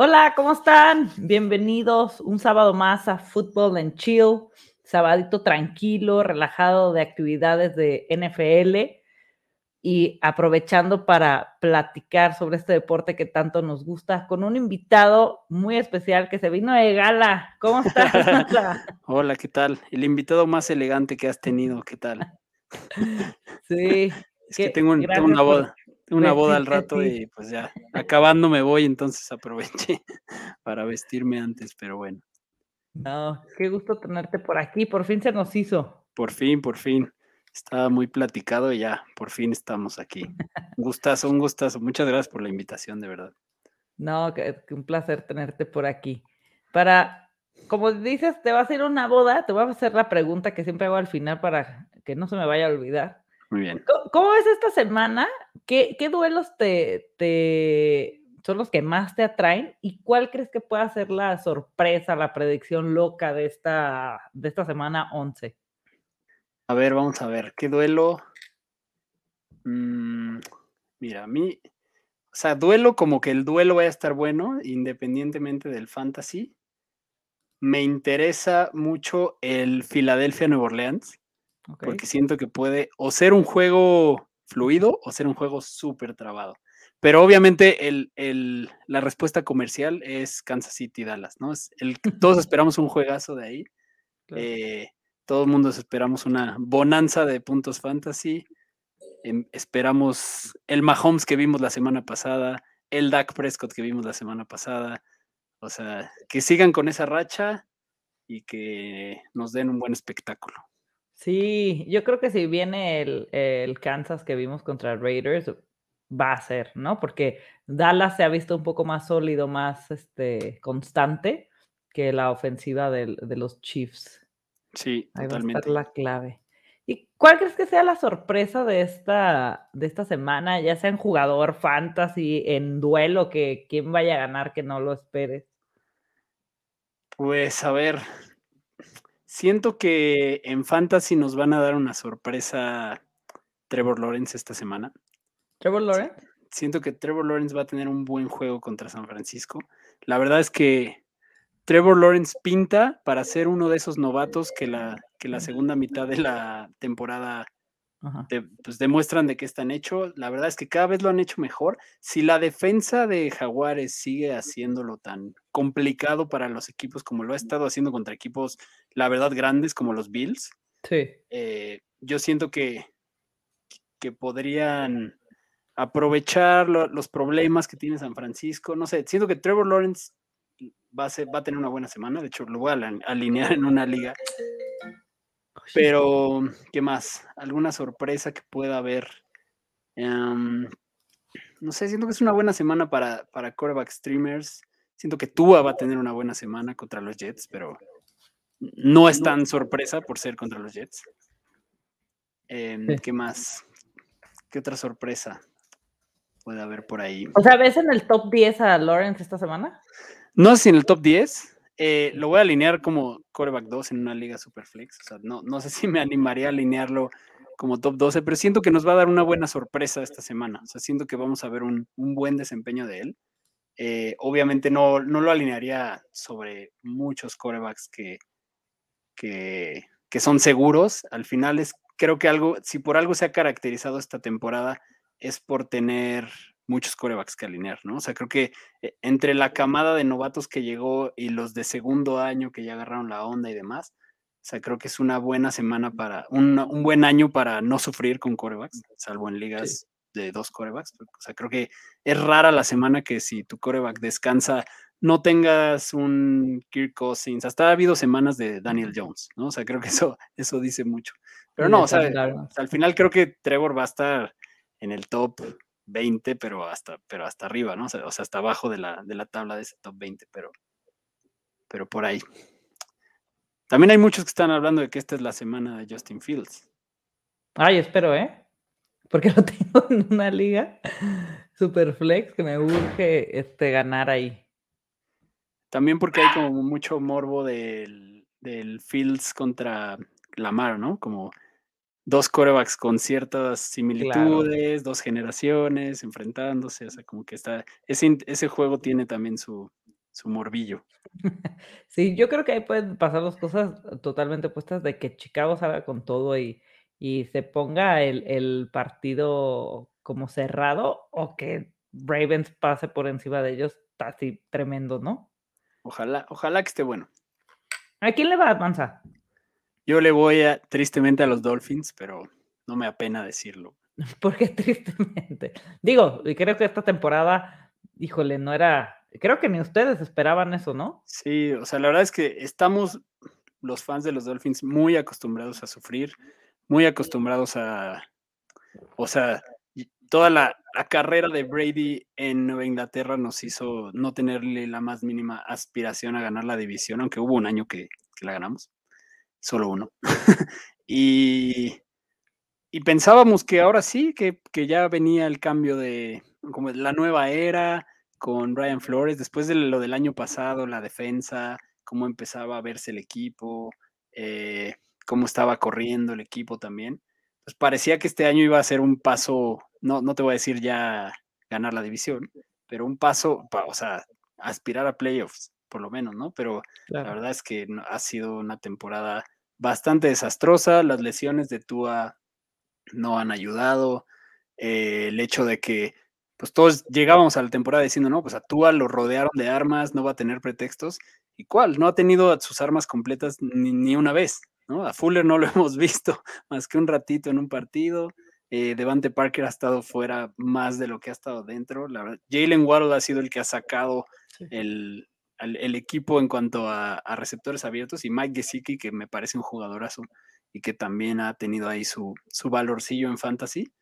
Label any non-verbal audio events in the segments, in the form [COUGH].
Hola, ¿cómo están? Bienvenidos un sábado más a Football and Chill, sabadito tranquilo, relajado de actividades de NFL y aprovechando para platicar sobre este deporte que tanto nos gusta con un invitado muy especial que se vino de gala. ¿Cómo estás? [LAUGHS] Hola, ¿qué tal? El invitado más elegante que has tenido, ¿qué tal? [LAUGHS] sí. Es que tengo, un- tengo una boda, tengo una boda al rato y pues ya, acabando me voy, entonces aproveché [LAUGHS] para vestirme antes, pero bueno, No, qué gusto tenerte por aquí. Por fin se nos hizo. por fin, por fin. Estaba muy platicado y ya, por fin estamos aquí. Un gustazo, un gustazo. Muchas gracias por la invitación, de verdad. No, que, que un placer tenerte por aquí. Para, como dices, te vas a ir a una boda, te voy a hacer la pregunta que siempre hago al final para que no se me vaya a olvidar. Muy bien. ¿Cómo, cómo ves esta semana? ¿Qué, qué duelos te, te son los que más te atraen? ¿Y cuál crees que pueda ser la sorpresa, la predicción loca de esta, de esta semana 11? A ver, vamos a ver, ¿qué duelo? Mm, mira, a mí, o sea, duelo como que el duelo vaya a estar bueno, independientemente del fantasy. Me interesa mucho el Philadelphia-Nueva Orleans, porque siento que puede o ser un juego fluido o ser un juego súper trabado. Pero obviamente el, el- la respuesta comercial es Kansas City-Dallas, ¿no? Es el, todos [LAUGHS] esperamos un juegazo de ahí. Claro. Eh, todo el mundo esperamos una bonanza de puntos fantasy. em, esperamos el Mahomes que vimos la semana pasada, el Dak Prescott que vimos la semana pasada. O sea, que sigan con esa racha y que nos den un buen espectáculo. Sí, yo creo que si viene el, el Kansas que vimos contra Raiders, va a ser, ¿no? Porque Dallas se ha visto un poco más sólido, más este, constante que la ofensiva de los Chiefs. Sí, Ahí va a estar totalmente. la clave. ¿Y cuál crees que sea la sorpresa de esta, de esta semana, ya sea en jugador, fantasy, en duelo, que quién vaya a ganar, que no lo esperes? Pues a ver, siento que en Fantasy nos van a dar una sorpresa Trevor Lawrence esta semana. Trevor Lawrence. Siento que Trevor Lawrence va a tener un buen juego contra San Francisco. La verdad es que Trevor Lawrence pinta para ser uno de esos novatos que la, que la segunda mitad de la temporada pues demuestran de qué están hechos. La verdad es que cada vez lo han hecho mejor. Si la defensa de Jaguares sigue haciéndolo tan complicado para los equipos como lo ha estado haciendo contra equipos, la verdad, grandes como los Bills, Sí. eh, yo siento que, que podrían aprovechar lo- los problemas que tiene San Francisco. No sé, siento que Trevor Lawrence va a, ser- va a tener una buena semana. De hecho, lo voy a alinear en una liga. Pero, ¿qué más? ¿Alguna sorpresa que pueda haber? Em, no sé, siento que es una buena semana para, para quarterback streamers. Siento que Tua va a tener una buena semana contra los Jets, pero no es tan sorpresa por ser contra los Jets. Em, Sí. ¿Qué más? ¿Qué otra sorpresa puede haber por ahí? O sea, ¿ves en el top 10 a Lawrence esta semana? No sé si en el top 10. eh, lo voy a alinear como quarterback 2 en una liga super flex. No, no sé si me animaría a alinearlo como top 12, pero siento que nos va a dar una buena sorpresa esta semana. O sea, siento que vamos a ver un, un buen desempeño de él. Eh, obviamente no, no lo alinearía sobre muchos quarterbacks que, que, que son seguros. Al final es, creo que algo, si por algo se ha caracterizado esta temporada, es por tener muchos corebacks que alinear, ¿no? O sea, creo que eh, entre la camada de novatos que llegó y los de segundo año que ya agarraron la onda y demás, o sea, creo que es una buena semana para, un, un buen año para no sufrir con corebacks, salvo en ligas de dos corebacks. O sea, creo que es rara la semana que si tu coreback descansa, no tengas un Kirk Cousins. Hasta ha habido semanas de Daniel Jones, ¿no? O sea, creo que eso, [LAUGHS] eso dice mucho. Pero no, o sea, al final creo que Trevor va a estar en el top 20, pero hasta, pero hasta arriba, ¿no? O sea, hasta abajo de la, de la tabla de ese top 20, pero, pero por ahí. También hay muchos que están hablando de que esta es la semana de Justin Fields. Ay, espero, ¿eh? porque [LAUGHS] lo tengo en una liga super flex que me urge este, ganar ahí. También porque hay como mucho morbo del, del Fields contra Lamar, ¿no? Como dos corebacks con ciertas similitudes, dos generaciones enfrentándose, o sea, como que está, ese, ese juego tiene también su, su morbillo. [LAUGHS] Sí, yo creo que ahí pueden pasar dos cosas totalmente puestas de que Chicago salga con todo y, y se ponga el, el, partido como cerrado o que Ravens pase por encima de ellos así tremendo, ¿no? Ojalá, ojalá que esté bueno. ¿A quién le va a avanzar? Yo le voy a, tristemente a los Dolphins, pero no me apena decirlo. [LAUGHS] ¿Por qué tristemente? Digo, y creo que esta temporada, híjole, no era, creo que ni ustedes esperaban eso, ¿no? Sí, o sea, la verdad es que estamos los fans de los Dolphins muy acostumbrados a sufrir, muy acostumbrados a, o sea, toda la, carrera de Brady en Nueva Inglaterra nos hizo no tenerle la más mínima aspiración a ganar la división, aunque hubo un año que la ganamos solo uno. [LAUGHS] y, y, pensábamos que ahora sí, que, que, ya venía el cambio de como la nueva era con Brian Flores, después de lo del año pasado, la defensa, cómo empezaba a verse el equipo, eh, cómo estaba corriendo el equipo también. Pues parecía que este año iba a ser un paso, no, no te voy a decir ya ganar la división, pero un paso, o sea, aspirar a playoffs por lo menos, ¿no? Pero la verdad es que ha sido una temporada bastante desastrosa. Las lesiones de Tua no han ayudado. Eh, el hecho de que pues todos llegábamos a la temporada diciendo, no, pues a Tua lo rodearon de armas, no va a tener pretextos. ¿Y cuál? No ha tenido sus armas completas ni, una vez, ¿no? A Fuller no lo [LAUGHS] hemos visto más que un ratito en un partido. Eh, Devante Parker ha estado fuera más de lo que ha estado dentro. La verdad, Jalen Waddle ha sido el que ha sacado el, el equipo en cuanto a, receptores abiertos y Mike Gesicki, que me parece un jugadorazo y que también ha tenido ahí su, su valorcillo en fantasy.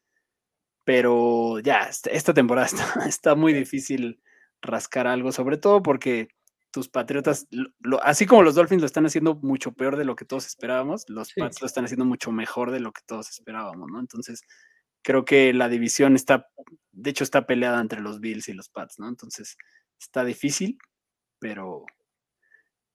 Pero ya, este, esta temporada [LAUGHS] está, muy difícil rascar algo, sobre todo porque tus Patriotas, así como los Dolphins lo están haciendo mucho peor de lo que todos esperábamos, los Pats lo están haciendo mucho mejor de lo que todos esperábamos, ¿no? Entonces, creo que la división está, de hecho, está peleada entre los Bills y los Pats, ¿no? Entonces, está difícil, pero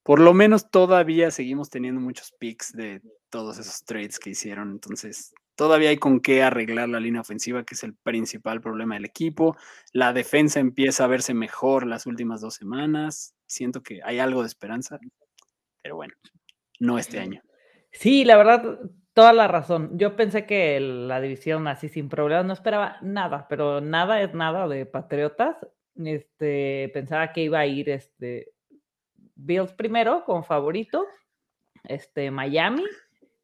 por lo menos todavía seguimos teniendo muchos picks de todos esos trades que hicieron. Entonces, todavía hay con qué arreglar la línea ofensiva, que es el principal problema del equipo. La defensa empieza a verse mejor las últimas dos semanas. Siento que hay algo de esperanza, pero bueno, no este año. Sí, la verdad, toda la razón. Yo pensé que la división así sin problemas, no esperaba nada, pero nada es nada de Patriotas. Este, pensaba que iba a ir este, Bills primero como favorito, este, Miami,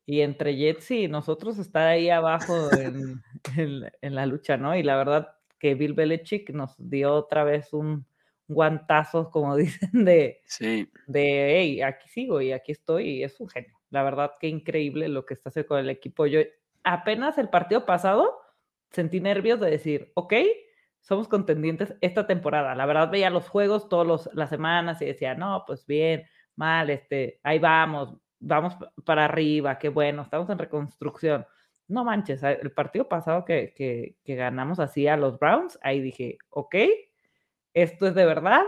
y entre Jets y nosotros está ahí abajo [LAUGHS] en, en, la lucha, ¿no? Y la verdad que Bill Belichick nos dio otra vez un guantazo, como [LAUGHS] dicen, de, sí. de, hey, aquí sigo y aquí estoy, y es un genio. La verdad que increíble lo que está haciendo con el equipo. Yo apenas el partido pasado sentí nervios de decir, ok, somos contendientes esta temporada. La verdad veía los juegos todas las semanas y decía, no, pues bien, mal, este, ahí vamos, vamos para arriba, qué bueno, estamos en reconstrucción. No manches, el partido pasado que, que, ganamos así a los Browns, ahí dije, ok, esto es de verdad,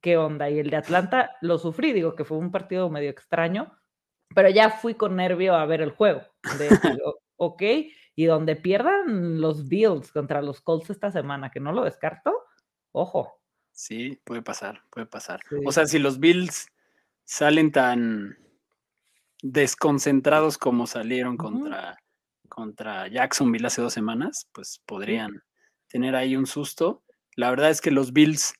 ¿qué onda? Y el de Atlanta lo sufrí, digo que fue un partido medio extraño, pero ya fui con nervio a ver el juego. De, [LAUGHS] ok, y donde pierdan los Bills contra los Colts esta semana, que no lo descarto, ojo. Sí, puede pasar, puede pasar. O sea, si los Bills salen tan desconcentrados como salieron contra, contra Jacksonville hace dos semanas, pues podrían tener ahí un susto. La verdad es que los Bills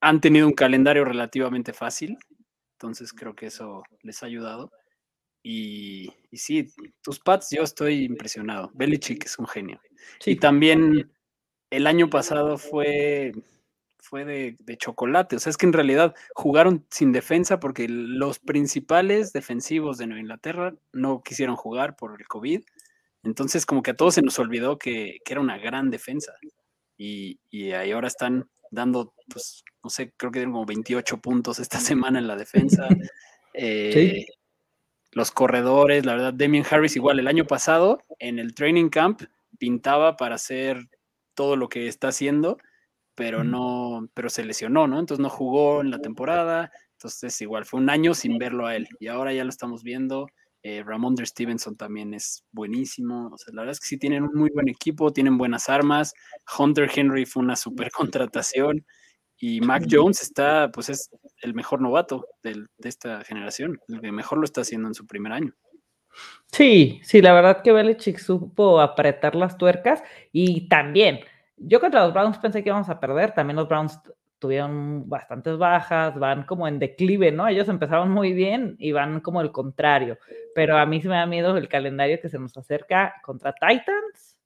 han tenido un calendario relativamente fácil, entonces creo que eso les ha ayudado. Y, sí, tus Pats, yo estoy impresionado. Belichick es un genio. Y también el año pasado fue, fue de, chocolate. O sea, es que en realidad jugaron sin defensa porque los principales defensivos de Nueva Inglaterra no quisieron jugar por el COVID. Entonces, como que a todos se nos olvidó que, era una gran defensa. Y, y, ahí ahora están dando, pues, no sé, creo que dieron como 28 puntos esta semana en la defensa. Eh, los corredores, la verdad, Damien Harris igual el año pasado en el training camp pintaba para hacer todo lo que está haciendo, pero no, pero se lesionó, ¿no? Entonces no jugó en la temporada, entonces igual fue un año sin verlo a él y ahora ya lo estamos viendo. Eh, Ramondre Stevenson también es buenísimo. O sea, la verdad es que sí tienen un muy buen equipo, tienen buenas armas. Hunter Henry fue una super contratación. Y Mac Jones está, pues es el mejor novato de esta generación, el que mejor lo está haciendo en su primer año. Sí, sí, la verdad que Belichick supo apretar las tuercas y también, yo contra los Browns pensé que íbamos a perder, también los Browns tuvieron bastantes bajas, van como en declive, ¿no? Ellos empezaron muy bien y van como el contrario, pero a mí se me da miedo el calendario que se nos acerca contra Titans,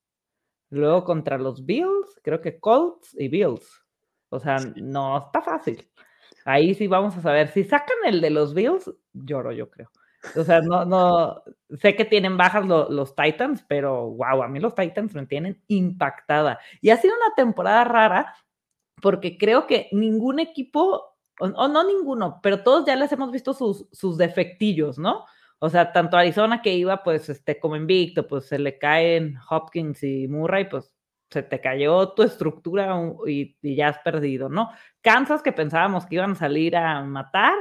luego contra los Bills, creo que Colts y Bills. O sea, no está fácil. Ahí sí vamos a saber. Si sacan el de los Bills, lloro, yo creo. O sea, no, no, sé que tienen bajas los Titans, pero wow, a mí los Titans me tienen impactada. Y ha sido una temporada rara porque creo que ningún equipo, o, no ninguno, pero todos ya les hemos visto sus, sus defectillos, ¿no? O sea, tanto Arizona que iba pues este como invicto, pues se le caen Hopkins y Murray, pues se te cayó tu estructura y, ya has perdido, ¿no? Kansas, que pensábamos que iban a salir a matar,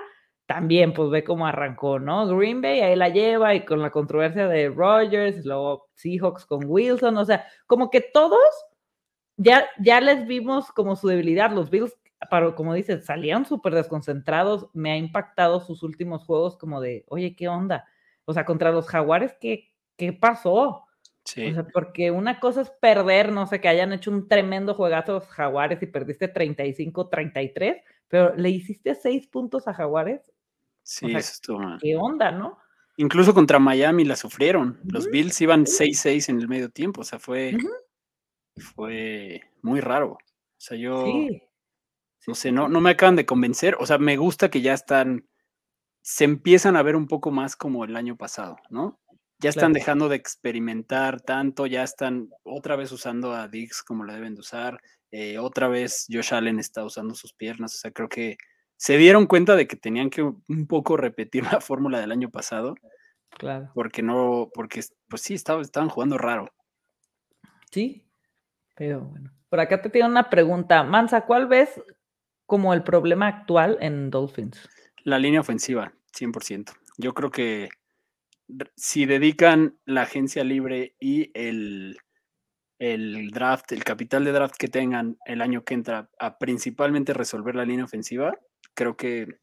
también pues ve cómo arrancó, ¿no? Green Bay ahí la lleva y con la controversia de Rogers, luego Seahawks con Wilson, o sea, como que todos ya, ya les vimos como su debilidad, los Bills, para, como dices, salían súper desconcentrados, me ha impactado sus últimos juegos como de, oye, ¿qué onda? O sea, contra los jaguares, ¿qué, qué pasó? O sea, porque una cosa es perder, no sé, que hayan hecho un tremendo juegazo los Jaguares y perdiste 35-33, pero le hiciste seis puntos a Jaguares. Sí, eso estuvo mal. ¿Qué onda, no? Incluso contra Miami la sufrieron. Los Bills iban 6-6 en el medio tiempo. O sea, fue, fue muy raro. O sea, yo. No sé, no, no me acaban de convencer. O sea, me gusta que ya están. Se empiezan a ver un poco más como el año pasado, ¿no? Ya están dejando de experimentar tanto, ya están otra vez usando a Dix como la deben de usar, eh, otra vez Josh Allen está usando sus piernas, o sea, creo que se dieron cuenta de que tenían que un poco repetir la fórmula del año pasado. Claro. Porque no, porque pues sí, estaban, estaban jugando raro. Sí, pero bueno. Por acá te tengo una pregunta. Mansa, ¿cuál ves como el problema actual en Dolphins? La línea ofensiva, 100%. Yo creo que si dedican la agencia libre y el, el draft, el capital de draft que tengan el año que entra a principalmente resolver la línea ofensiva, creo que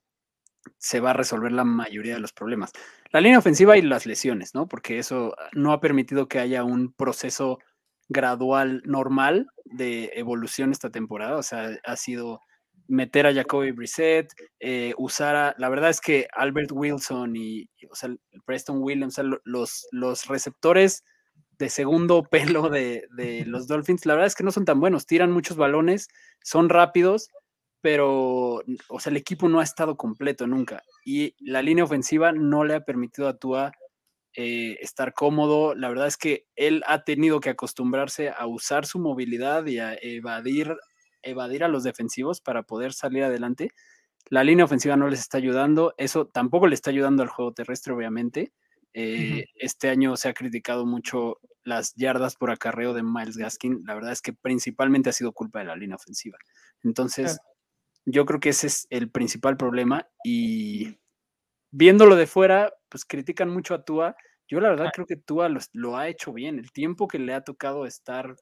se va a resolver la mayoría de los problemas. La línea ofensiva y las lesiones, ¿no? Porque eso no ha permitido que haya un proceso gradual normal de evolución esta temporada. O sea, ha sido meter a Jacoby Brissett, eh, usar a, la verdad es que Albert Wilson y, o sea, Preston Williams, los, los receptores de segundo [LAUGHS] pelo de, de, los Dolphins, la verdad es que no son tan buenos, tiran muchos balones, son rápidos, pero, o sea, el equipo no ha estado completo nunca y la línea ofensiva no le ha permitido a Tua eh, estar cómodo. La verdad es que él ha tenido que acostumbrarse a usar su movilidad y a evadir evadir a los defensivos para poder salir adelante. La línea ofensiva no les está ayudando, eso tampoco le está ayudando al juego terrestre, obviamente. Eh, este año se ha criticado mucho las yardas por acarreo de Miles Gaskin. La verdad es que principalmente ha sido culpa de la línea ofensiva. Entonces, yo creo que ese es el principal problema. Y viéndolo de fuera, pues critican mucho a Tua. Yo la verdad creo que Tua lo ha hecho bien. El tiempo que le ha tocado estar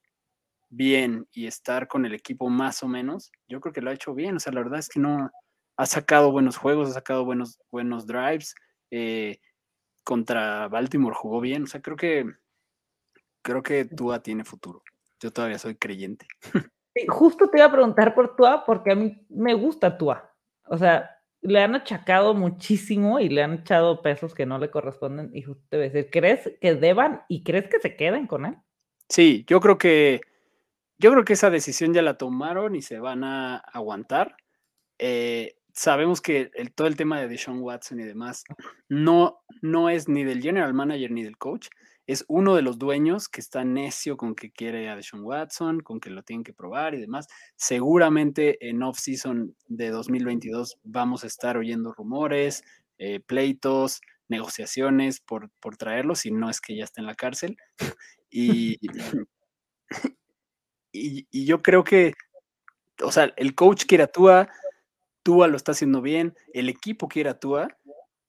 bien y estar con el equipo más o menos, yo creo que lo ha hecho bien. O sea, la verdad es que no ha sacado buenos juegos, ha sacado buenos, buenos drives. Eh, contra Baltimore jugó bien. O sea, creo que creo que Tua tiene futuro. Yo todavía soy creyente. [LAUGHS] justo te iba a preguntar por Tua, porque a mí me gusta Tua. O sea, le han achacado muchísimo y le han echado pesos que no le corresponden. Y justo te voy a decir, ¿crees que deban y crees que se queden con él? Sí, yo creo que yo creo que esa decisión ya la tomaron y se van a aguantar. Eh, sabemos que el, todo el tema de Deshaun Watson y demás no, no es ni del general manager ni del coach, es uno de los dueños que está necio con que quiere a Deshaun Watson, con que lo tienen que probar y demás. Seguramente en off-season de 2022 vamos a estar oyendo rumores, eh, pleitos, negociaciones por, por traerlo, si no es que ya está en la cárcel. Y [LAUGHS] [LAUGHS] y, yo creo que, o sea, el coach quiere a Tua, Tua lo está haciendo bien, el equipo quiere a Tua,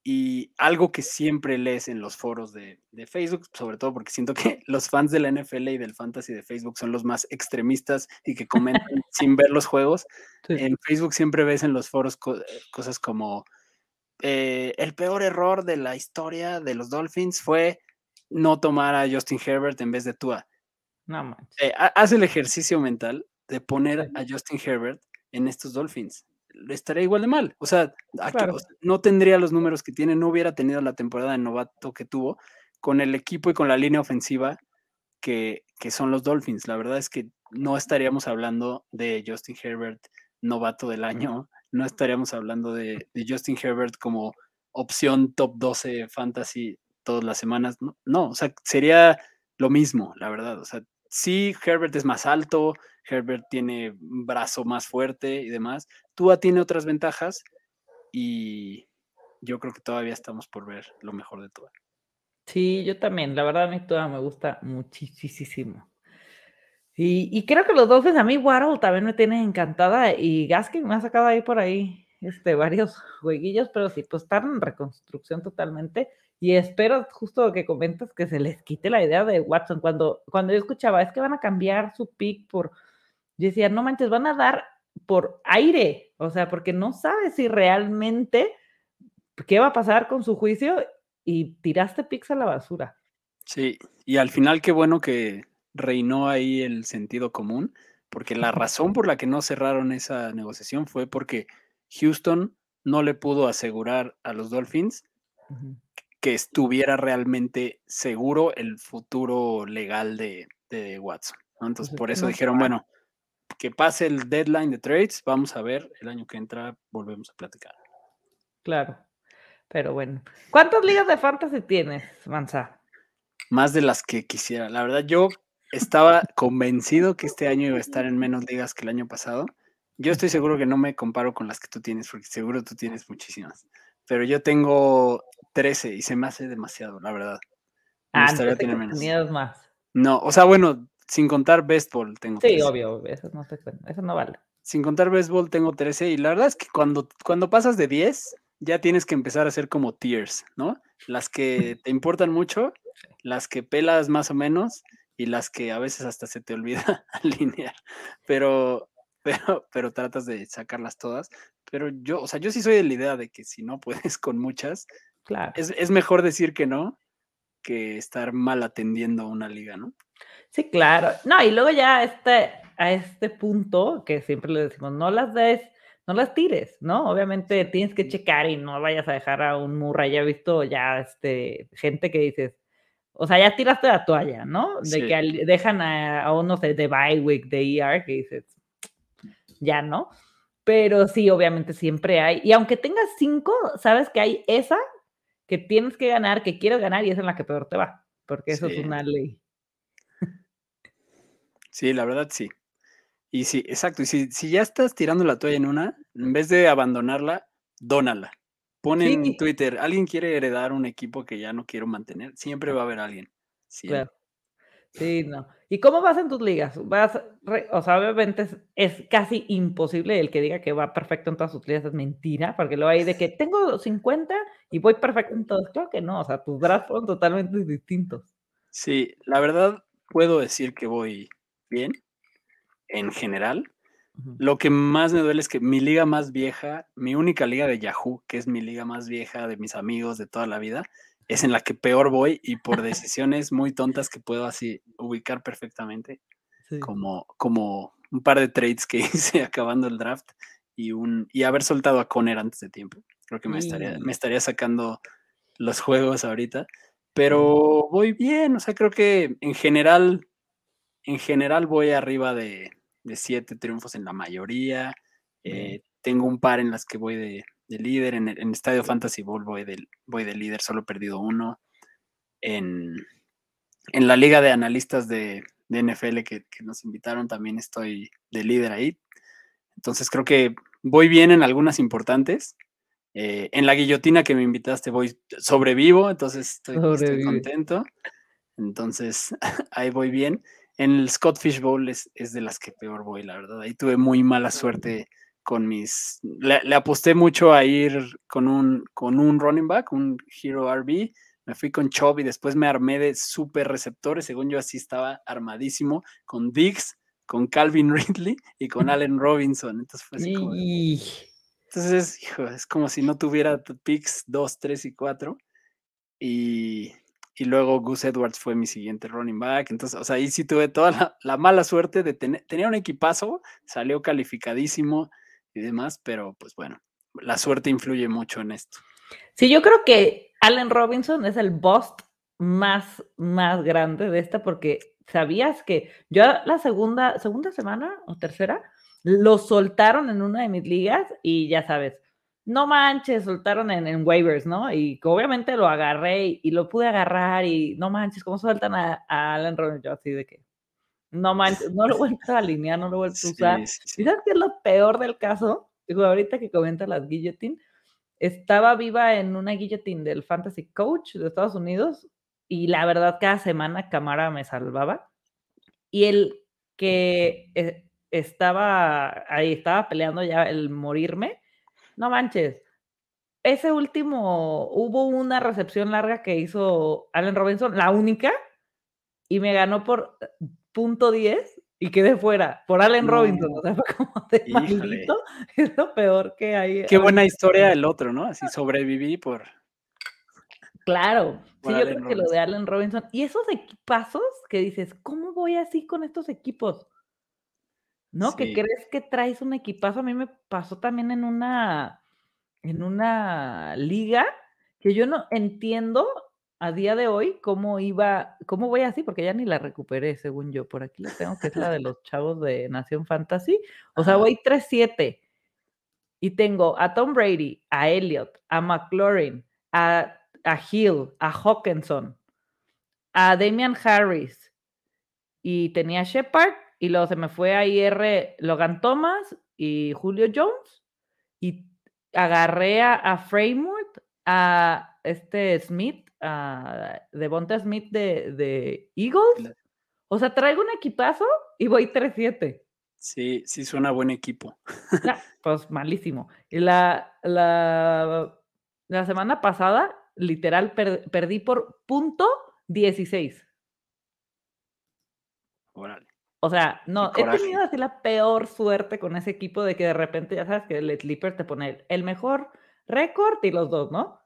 y algo que siempre lees en los foros de, Facebook, sobre todo porque siento que [LAUGHS] los fans de la NFL y del fantasy de Facebook son los más extremistas y que comentan [LAUGHS] sin ver los juegos. En Facebook siempre ves en los foros cosas como eh, el peor error de la historia de los Dolphins fue no tomar a Justin Herbert en vez de Tua. No manches. Eh, haz el ejercicio mental de poner a Justin Herbert en estos Dolphins estaría igual de mal. O sea, no tendría los números que tiene, no hubiera tenido la temporada de novato que tuvo con el equipo y con la línea ofensiva que, son los Dolphins. La verdad es que no estaríamos hablando de Justin Herbert novato del año, no estaríamos hablando de, Justin Herbert como opción top 12 fantasy todas las semanas. No, no, o sea, sería lo mismo, la verdad. O sea, sí, Herbert es más alto, Herbert tiene un brazo más fuerte y demás. Tua tiene otras ventajas y yo creo que todavía estamos por ver lo mejor de Tua. Sí, yo también. La verdad, a mí Tua me gusta muchísimo. Y, creo que los dos, a mí Waddle también me tiene encantada y Gaskin me ha sacado ahí por ahí este, varios jueguillos, pero sí, pues están en reconstrucción totalmente. Y espero justo que comentas que se les quite la idea de Watson. Cuando, cuando yo escuchaba, es que van a cambiar su pick por yo decía, no manches, van a dar por aire, o sea, porque no sabes si realmente qué va a pasar con su juicio y tiraste pix a la basura. Sí, y al final qué bueno que reinó ahí el sentido común, porque la razón por la que no cerraron esa negociación fue porque Houston no le pudo asegurar a los Dolphins que estuviera realmente seguro el futuro legal de, Watson. Entonces, pues por eso dijeron, bueno, que pase el deadline de trades, vamos a ver, el año que entra volvemos a platicar. Claro, pero bueno. ¿Cuántas ligas de fantasy tienes, Mansa? Más de las que quisiera. La verdad, yo estaba convencido que este año iba a estar en menos ligas que el año pasado. Yo estoy seguro que no me comparo con las que tú tienes, porque seguro tú tienes muchísimas. Pero yo tengo 13 y se me hace demasiado, la verdad. Me ah, gustaría tener menos. más. No, o sea, bueno, sin contar béisbol tengo. Sí, obvio, eso no, eso no vale. Sin contar béisbol tengo 13 y la verdad es que cuando, cuando pasas de 10 ya tienes que empezar a hacer como tiers, ¿no? Las que [LAUGHS] te importan mucho, las que pelas más o menos y las que a veces hasta se te olvida [LAUGHS] alinear. Pero, pero, pero tratas de sacarlas todas. Pero yo, o sea, yo sí soy de la idea de que si no puedes con muchas, claro. es, es mejor decir que no que estar mal atendiendo una liga, ¿no? Sí, claro. No, y luego ya este, a este punto que siempre le decimos, no las des, no las tires, ¿no? Obviamente tienes que checar y no vayas a dejar a un Murray. Ya he visto ya este, gente que dices, o sea, ya tiraste la toalla, ¿no? De que dejan a, a unos de, de Bywick, de ER, que dices, ya no. Pero sí, obviamente siempre hay. Y aunque tengas cinco, sabes que hay esa que tienes que ganar, que quieres ganar y esa es la que peor te va, porque eso es una ley. Sí, la verdad sí. Y sí, exacto. Y si, si ya estás tirando la toalla en una, en vez de abandonarla, dónala. Pon en Twitter, alguien quiere heredar un equipo que ya no quiero mantener. Siempre va a haber alguien. Claro. Sí, no. ¿Y cómo vas en tus ligas? Vas, o sea, obviamente es, casi imposible el que diga que va perfecto en todas sus ligas, es mentira, porque luego hay de que [LAUGHS] tengo 50 y voy perfecto en todas. Claro que no, o sea, tus drafts son totalmente distintos. Sí, la verdad puedo decir que voy bien, en general. Lo que más me duele es que mi liga más vieja, mi única liga de Yahoo, que es mi liga más vieja de mis amigos de toda la vida, es en la que peor voy y por decisiones muy tontas que puedo así ubicar perfectamente, como, como un par de trades que [LAUGHS] hice acabando el draft y, un, y haber soltado a Conner antes de tiempo. Creo que me estaría, me estaría sacando los juegos ahorita, pero voy bien, o sea, creo que en general en general voy arriba de, siete triunfos en la mayoría. Eh, tengo un par en las que voy de, líder. En, el, Estadio Fantasy Bowl voy de, voy de líder, solo he perdido uno. En, la liga de analistas de, NFL que, nos invitaron también estoy de líder ahí. Entonces creo que voy bien en algunas importantes. Eh, en la guillotina que me invitaste voy sobrevivo, entonces estoy, estoy contento. Entonces [LAUGHS] ahí voy bien. en el Scott Fish Bowl es, es, de las que peor voy, la verdad. Ahí tuve muy mala suerte con mis. Le, aposté mucho a ir con un, con un running back, un Hero RB. Me fui con Chubb y después me armé de super receptores. Según yo, así estaba armadísimo con Diggs, con Calvin [LAUGHS] Ridley y con [LAUGHS] Allen Robinson. Entonces fue así como. Entonces, hijo, es como si no tuviera picks 2, 3 y 4. Y, y luego Gus Edwards fue mi siguiente running back. Entonces, o sea, ahí sí tuve toda la, mala suerte de tener, tenía un equipazo, salió calificadísimo y demás, pero pues bueno, la suerte influye mucho en esto. Sí, yo creo que Allen Robinson es el bust más, más grande de esta porque sabías que yo la segunda, segunda semana o tercera lo soltaron en una de mis ligas y ya sabes, no manches, soltaron en, waivers, ¿no? Y obviamente lo agarré y, lo pude agarrar y no manches, ¿cómo sueltan a, Alan Robinson? Yo así de que, no manches, no lo vuelto a alinear, no lo vuelto a usar. ¿Y sabes qué es lo peor del caso? Digo, ahorita que comenta las guillotine, estaba viva en una guillotine del Fantasy Coach de Estados Unidos y la verdad cada semana Camara me salvaba. Y el que eh, estaba ahí, estaba peleando ya el morirme, no manches. Ese último, hubo una recepción larga que hizo Allen Robinson, la única, y me ganó por punto 10 y quedé fuera por Allen Robinson. O sea, [LAUGHS] fue como de maldito. [LAUGHS] Es lo peor que hay. Qué buena historia el otro, ¿no? Así sobreviví por. Claro, sí, yo creo que lo de Allen Robinson. Y esos equipazos que dices, ¿cómo voy así con estos equipos? ¿no? Que crees que traes un equipazo. A mí me pasó también en una, en una liga que yo no entiendo a día de hoy cómo iba, cómo voy así, porque ya ni la recuperé, según yo. Por aquí la tengo, que es la de [LAUGHS] los chavos de Nación Fantasy. O sea, voy 3-7. Y tengo a Tom Brady, a Elliot, a McLaurin, a, a Hill, a Hawkinson, a Damian Harris. Y tenía Shepard y luego se me fue a IR Logan Thomas y Julio Jones. Y agarré a, a a este Smith, a Devonta Smith de, de Eagles. O sea, traigo un equipazo y voy 3-7. Sí, sí suena buen equipo. [LAUGHS] pues malísimo. Y la, la, la semana pasada, literal, perdí por punto 16. Órale. O sea, no, he tenido así la peor suerte con ese equipo de que de repente ya sabes que el Sleeper te pone el mejor récord y los dos, ¿no?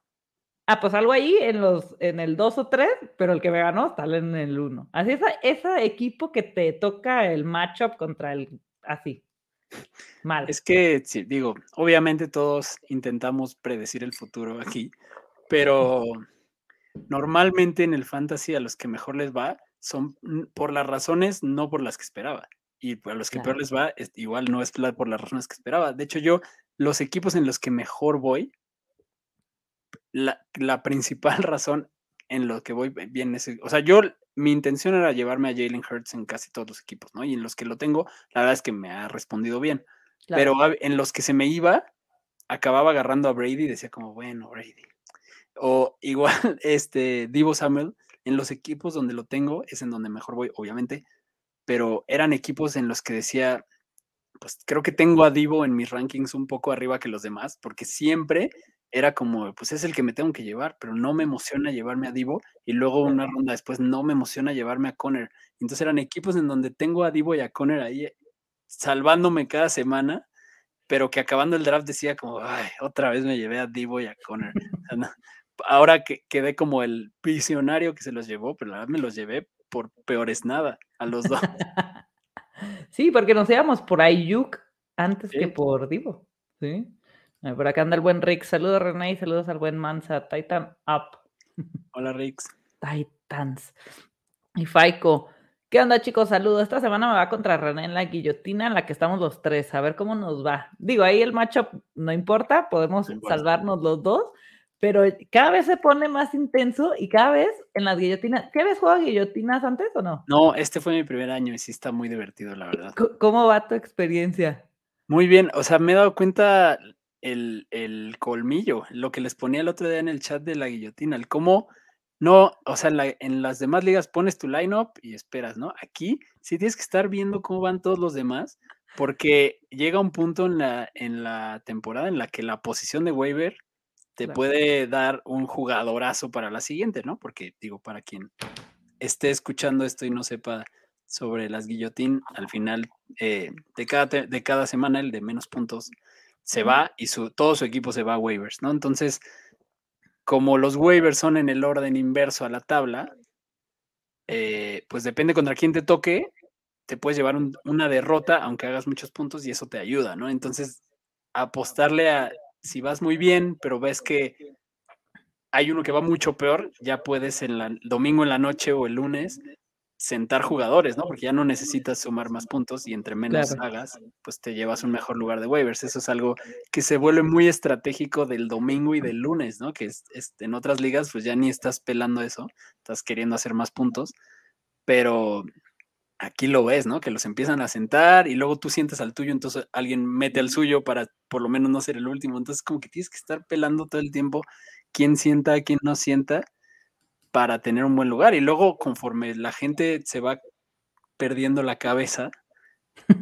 Ah, pues algo ahí en los en el 2 o 3, pero el que me ganó está en el 1. Así es ese equipo que te toca el matchup contra el así. Mal. Es que sí, digo, obviamente todos intentamos predecir el futuro aquí, pero normalmente en el fantasy a los que mejor les va son por las razones, no por las que esperaba. Y a los que peor les va, igual no es por las razones que esperaba. De hecho, yo, los equipos en los que mejor voy, la, principal [LAUGHS] razón en lo que voy bien es, o sea, yo, mi intención era llevarme a Jalen Hurts en casi todos los equipos, ¿no? Y en los que lo tengo, la verdad es que me ha respondido bien. Pero en los que se me iba, acababa agarrando a Brady y decía como, bueno, Brady. O igual, [LAUGHS] este, Divo Samuel, en los equipos donde lo tengo es en donde mejor voy, obviamente, pero eran equipos en los que decía, pues creo que tengo a Divo en mis rankings un poco arriba que los demás, porque siempre era como, pues es el que me tengo que llevar, pero no me emociona llevarme a Divo y luego una ronda después no me emociona llevarme a Conner. Entonces eran equipos en donde tengo a Divo y a Conner ahí salvándome cada semana, pero que acabando el draft decía como, ay, otra vez me llevé a Divo y a Conner ahora que quedé como el visionario que se los llevó, pero la verdad me los llevé por peores nada a los dos. [LAUGHS] sí, porque nos íbamos por Ayuk antes que por Divo. Sí. Por acá anda el buen Rick. Saludos, René, y saludos al buen Mansa. Titan Up. [LAUGHS] Hola, Rix. Titans. Y Faiko. ¿Qué onda, chicos? Saludos. Esta semana me va contra René en la guillotina en la que estamos los tres. A ver cómo nos va. Digo, ahí el matchup no importa. Podemos salvarnos los dos pero cada vez se pone más intenso y cada vez en las guillotinas. ¿Qué vez jugado guillotinas antes o no? No, este fue mi primer año y sí está muy divertido, la verdad. ¿Cómo va tu experiencia? Muy bien, o sea, me he dado cuenta el, el colmillo, lo que les ponía el otro día en el chat de la guillotina, el cómo no, o sea, en las demás ligas pones tu lineup y esperas, ¿no? Aquí sí tienes que estar viendo cómo van todos los demás, porque llega un punto en la, en la temporada en la que la posición de waiver te puede dar un jugadorazo para la siguiente, ¿no? Porque digo, para quien esté escuchando esto y no sepa sobre las guillotín, al final eh, de, cada de cada semana el de menos puntos se va y su, todo su equipo se va a waivers, ¿no? Entonces, como los waivers son en el orden inverso a la tabla, eh, pues depende contra quién te toque, te puedes llevar una derrota aunque hagas muchos puntos y eso te ayuda, ¿no? Entonces, apostarle a si vas muy bien, pero ves que hay uno que va mucho peor, ya puedes en el domingo en la noche o el lunes sentar jugadores, ¿no? Porque ya no necesitas sumar más puntos y entre menos hagas, pues te llevas un mejor lugar de waivers. Eso es algo que se vuelve muy estratégico del domingo y del lunes, ¿no? Que es, en otras ligas, pues ya ni estás pelando eso, estás queriendo hacer más puntos, pero aquí lo ves, ¿no? Que los empiezan a sentar y luego tú sientes al tuyo, entonces alguien mete al suyo para por lo menos no ser el último. Entonces, como que tienes que estar pelando todo el tiempo quién sienta, quién no sienta para tener un buen lugar. Y luego, conforme la gente se va perdiendo la cabeza,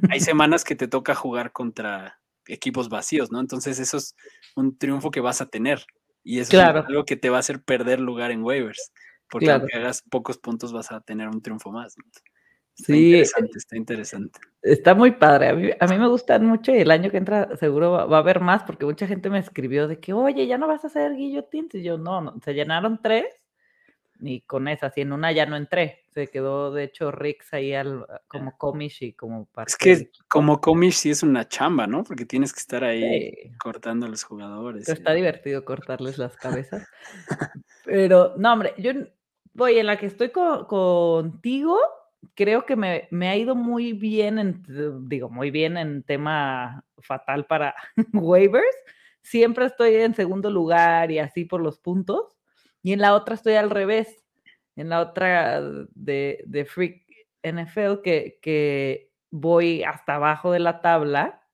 hay [LAUGHS] semanas que te toca jugar contra equipos vacíos, ¿no? Entonces eso es un triunfo que vas a tener. Y eso es algo que te va a hacer perder lugar en waivers. Porque aunque hagas pocos puntos vas a tener un triunfo más. Está sí, interesante, está interesante. Está muy padre. A mí, me gustan mucho y el año que entra seguro va, a haber más porque mucha gente me escribió de que, oye, ya no vas a hacer guillotines. Y yo, no, no, se llenaron tres y con esa, si en una ya no entré. Se quedó, de hecho, Rix ahí al, como comish y como parte. Es que como comish sí es una chamba, ¿no? Porque tienes que estar ahí cortando a los jugadores. está divertido cortarles las cabezas. Pero, no, hombre, yo voy en la que estoy contigo. Creo que me, me, ha ido muy bien, en, digo, muy bien en tema fatal para [LAUGHS] waivers. Siempre estoy en segundo lugar y así por los puntos y en la otra estoy al revés, en la otra de, de Freak NFL, que, que voy hasta abajo de la tabla,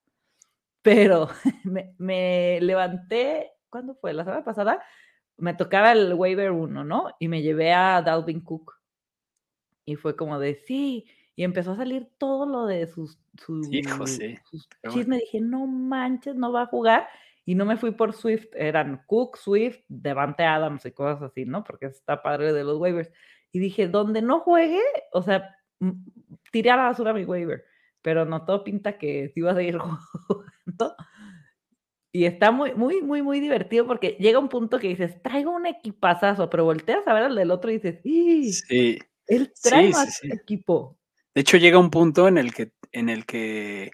pero [LAUGHS] me, levanté, ¿cuándo fue? La semana pasada, me tocaba el waiver 1, ¿no? Y me llevé a Dalvin Cook. Y fue como de, sí, y empezó a salir todo lo de sus, sus, sus chismes. Dije, no manches, no va a jugar. Y no me fui por Swift, eran Cook, Swift, Devante Adams y cosas así, ¿no? Porque está padre de los waivers. Y dije, donde no juegue, o sea, tiré a la basura mi waiver, pero no todo pinta que sí va a seguir [LAUGHS] jugando. Y está muy, muy, muy, muy divertido porque llega un punto que dices, traigo un equipazazo, pero volteas a ver al del otro y dices, sí, él trae más equipo. De hecho, llega un punto en el que, en el que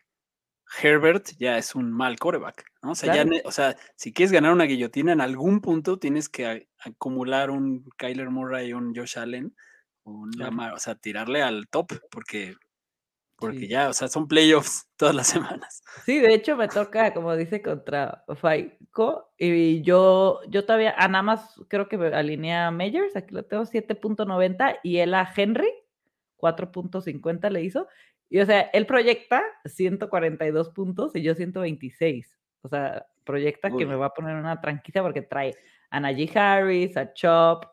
Herbert ya es un mal coreback, ¿no? O sea, ya, o sea, si quieres ganar una guillotina, en algún punto tienes que acumular un Kyler Murray, un Josh Allen, un o sea, tirarle al top, porque, porque ya, o sea, son playoffs [LAUGHS] todas las semanas. Sí, de hecho me toca, como dice, contra Faico, y yo, yo todavía, ah, nada más creo que alineé a Majors, aquí lo tengo 7.90, y él a Henry, 4.50 le hizo, y o sea, él proyecta 142 puntos y yo 126. O sea, proyecta que me va a poner una tranquila porque trae a Najee Harris, a Chop,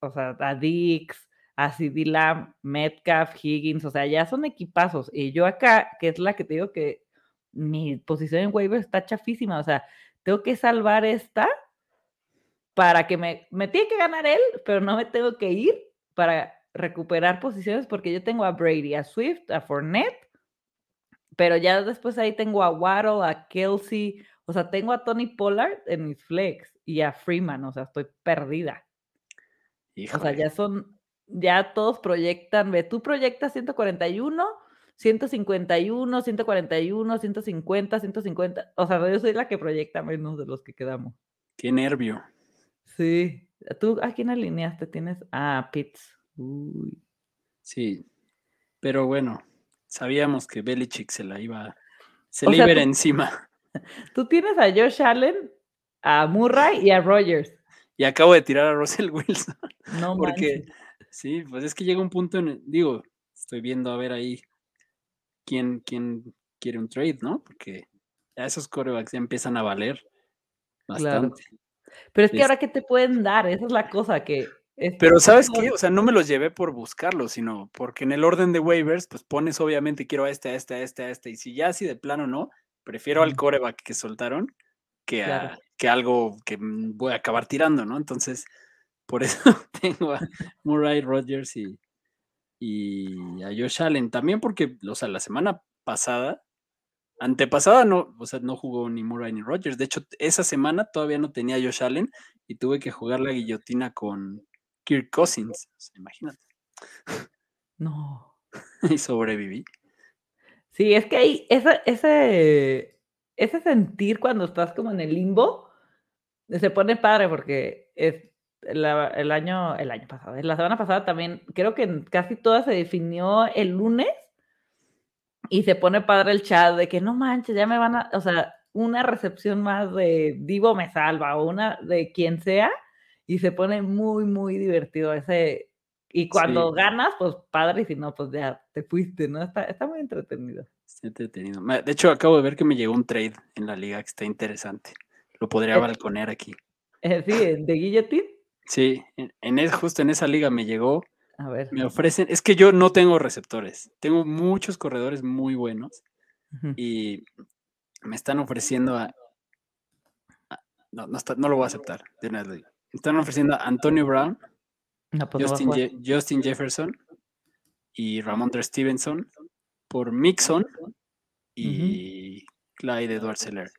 o sea, a Dix, a CD Lamb, Metcalf, Higgins, o sea, ya son equipazos. Y yo acá, que es la que te digo que mi posición en waiver está chafísima, o sea, tengo que salvar esta para que me, me tiene que ganar él, pero no me tengo que ir para recuperar posiciones porque yo tengo a Brady, a Swift, a Fournette, pero ya después ahí tengo a Waddle, a Kelsey, o sea, tengo a Tony Pollard en mis flex y a Freeman, o sea, estoy perdida. O sea, ya son, ya todos proyectan, ve, tú proyectas 141, 151, 141, 150, 150, o sea, yo soy la que proyecta menos de los que quedamos. Qué nervio. Sí. ¿Tú a quién alineaste? Tienes a Pitts. Sí, pero bueno, sabíamos que Belichick se la iba, se le iba encima. [LAUGHS] Tú tienes a Josh Allen, a Murray y a Rogers. Y acabo de tirar a Russell [LAUGHS] Wilson. No Porque, sí, pues es que llega un punto en, digo, estoy viendo a ver ahí quién, quién quiere un trade, ¿no? Porque ya esos corebacks ya empiezan a valer bastante. Pero es que ahora, ¿qué te pueden dar? Esa es la cosa, que Pero ¿sabes qué? O sea, no me los llevé por buscarlos, sino porque en el orden de waivers, pues pones obviamente quiero a este, a este, a este, a este. Y si ya así de plano no, prefiero al coreback que soltaron que, a, que algo que voy a acabar tirando, ¿no? Entonces, por [LAUGHS] eso tengo a Murray Rodgers y, y a Josh Allen. También porque, o sea, la semana pasada, antepasada no, o sea, no jugó ni Murray ni Rodgers. De hecho, esa semana todavía no tenía a Josh Allen y tuve que jugar la guillotina con Kirk Cousins. imagínate. [LAUGHS] No. [LAUGHS] y sobreviví. Sí, es que hay ese, ese, ese sentir cuando estás como en el limbo se pone padre porque es el año, el año pasado, la semana pasada también, creo que casi toda se definió el lunes y se pone padre el chat de que no manches, ya me van a, o sea, una recepción más de Divo me salva o una de quien sea y se pone muy, muy divertido ese. Y cuando ganas, pues padre, y si no, pues ya te fuiste, ¿no? Está, está muy entretenido. Está entretenido. De hecho, acabo de ver que me llegó un trade en la liga que está interesante. Lo podría balconear aquí. Eh, sí, de Guillotine. Sí, en, justo en esa liga me llegó. A ver. Me ofrecen, es que yo no tengo receptores, tengo muchos corredores muy buenos y me están ofreciendo a, no, no, lo voy a aceptar, de nada. Me están ofreciendo a Antonio Brown, pues Justin, Jefferson y Ramon Stevenson por Mixon y Clyde Edward [LAUGHS] Seller.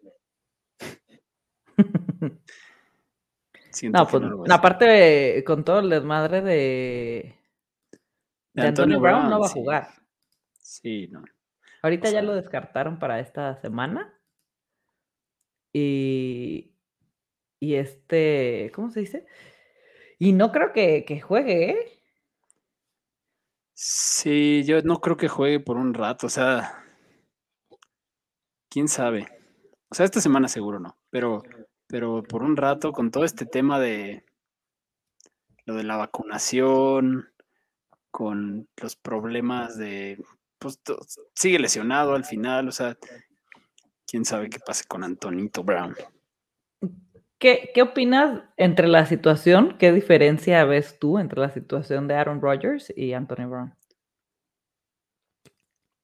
no, pues, aparte, con todo el desmadre de, de, Antonio, Brown, no va a jugar. Sí, no. Ahorita ya lo descartaron para esta semana. Y, y este, ¿cómo se dice? Y no creo que, que juegue, ¿eh? Sí, yo no creo que juegue por un rato, o sea, quién sabe. O sea, esta semana seguro no, pero pero por un rato con todo este tema de lo de la vacunación, con los problemas de, pues sigue lesionado al final, o sea, quién sabe qué pase con Antonito Brown. ¿Qué, ¿Qué, opinas entre la situación? ¿Qué diferencia ves tú entre la situación de Aaron Rodgers y Antonio Brown?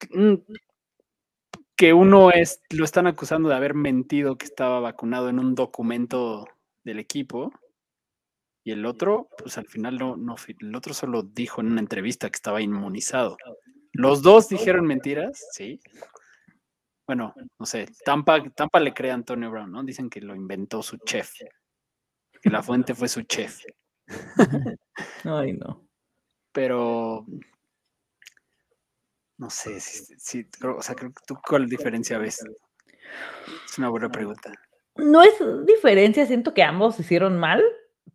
Mm, que uno es, lo están acusando de haber mentido que estaba vacunado en un documento del equipo. Y el otro, pues al final no, no, el otro solo dijo en una entrevista que estaba inmunizado. Los dos dijeron mentiras, sí. Bueno, no sé, Tampa, Tampa le cree a Antonio Brown, ¿no? Dicen que lo inventó su chef, que la fuente fue su chef. [LAUGHS] Ay, no. Pero no sé, si, o sea, ¿tú cuál diferencia ves? Es una buena pregunta. No es diferencia, siento que ambos hicieron mal,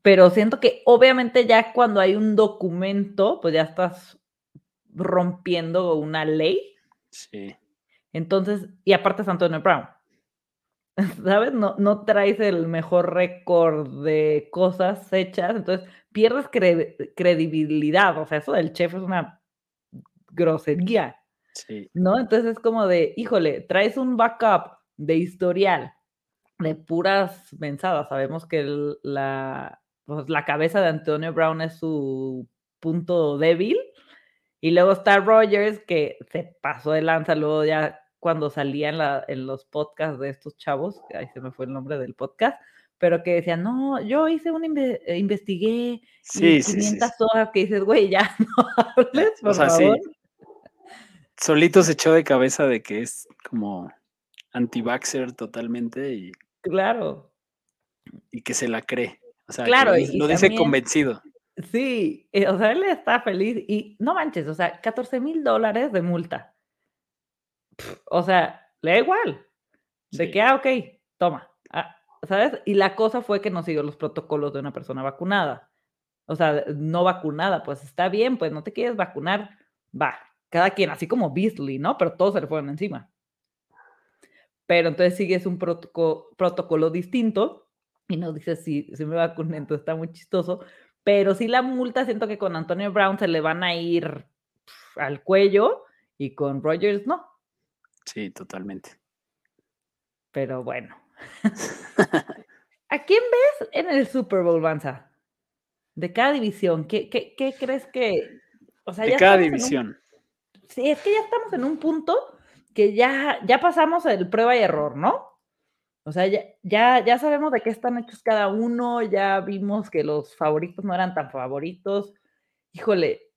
pero siento que obviamente ya cuando hay un documento, pues ya estás rompiendo una ley. Sí. Entonces, y aparte es Antonio Brown. [LAUGHS] ¿Sabes? No, no traes el mejor récord de cosas hechas, entonces pierdes credibilidad. O sea, eso del chef es una grosería. Sí. ¿No? Entonces es como de, híjole, traes un backup de historial de puras mensadas. Sabemos que la, pues, la cabeza de Antonio Brown es su punto débil. Y luego está Rogers, que se pasó de lanza luego ya cuando salía en, la, en los podcasts de estos chavos, ahí se me fue el nombre del podcast, pero que decían, no, yo hice un, investigué, sí, y 500 horas que dices, güey, ya [LAUGHS] no hables, por favor solito se echó de cabeza de que es como anti-vaxxer totalmente y. Claro. Y que se la cree. O sea, claro, lo, dice convencido. Sí, eh, o sea, él está feliz y no manches, o sea, 14 mil dólares de multa. O sea, le da igual. De que, ah, ok, toma. Ah, ¿Sabes? Y la cosa fue que no siguió los protocolos de una persona vacunada. O sea, no vacunada, pues está bien, pues no te quieres vacunar, va, cada quien, así como Beasley, ¿no? Pero todos se le fueron encima. Pero entonces sigues un protocolo, distinto y nos dices si, si me vacuné, entonces está muy chistoso. Pero sí la multa, siento que con Antonio Brown se le van a ir al cuello y con Rogers no. Sí, totalmente. Pero bueno. [LAUGHS] ¿A quién ves en el Super Bowl, Banza? De cada división, ¿qué, qué, qué crees que... O sea, de cada división. Sí, es que ya estamos en un punto que ya, ya pasamos el prueba y error, ¿no? O sea, ya, ya, ya sabemos de qué están hechos cada uno, ya vimos que los favoritos no eran tan favoritos. Híjole,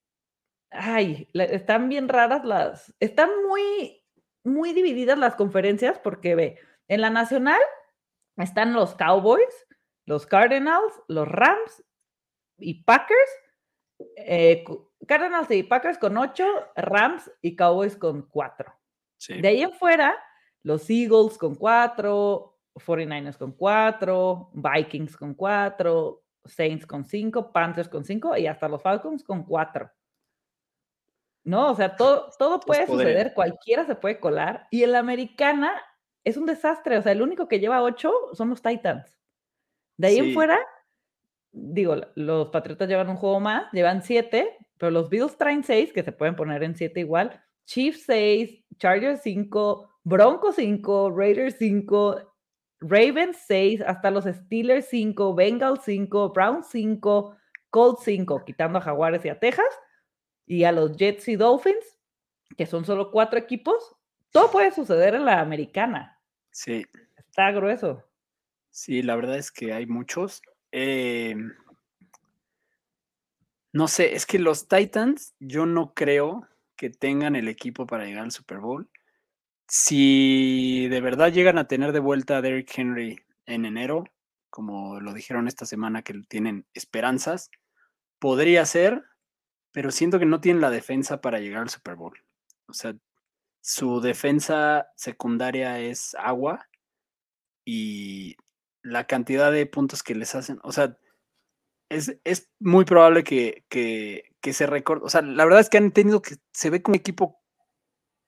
ay, están bien raras las, están muy, muy divididas las conferencias porque ve, en la nacional están los Cowboys, los Cardinals, los Rams y Packers. Eh, Cardinals y Packers con 8, Rams y Cowboys con 4. De ahí en fuera, los Eagles con 4, 49ers con 4, Vikings con 4, Saints con 5, Panthers con 5 y hasta los Falcons con 4. No, o sea, todo, todo puede suceder, cualquiera se puede colar. Y en la americana es un desastre. O sea, el único que lleva 8 son los Titans. De ahí en fuera, digo, los Patriotas llevan un juego más, llevan 7, pero los Bills traen 6, que se pueden poner en 7 igual. Chiefs 6, Chargers 5, Broncos 5, Raiders 5, Ravens 6, hasta los Steelers 5, Bengals 5, Browns 5, Colts 5, quitando a Jaguares y a Texas, y a los Jets y Dolphins, que son solo cuatro equipos. Todo puede suceder en la americana. Sí. Está grueso. Sí, la verdad es que hay muchos. Em, no sé, es que los Titans, yo no creo que tengan el equipo para llegar al Super Bowl si de verdad llegan a tener de vuelta a Derrick Henry en enero, como lo dijeron esta semana que tienen esperanzas, podría ser, pero siento que no tienen la defensa para llegar al Super Bowl. O sea, su defensa secundaria es agua y la cantidad de puntos que les hacen, o sea, es, muy probable que, que se recorte. O sea, la verdad es que han tenido que, se ve como un equipo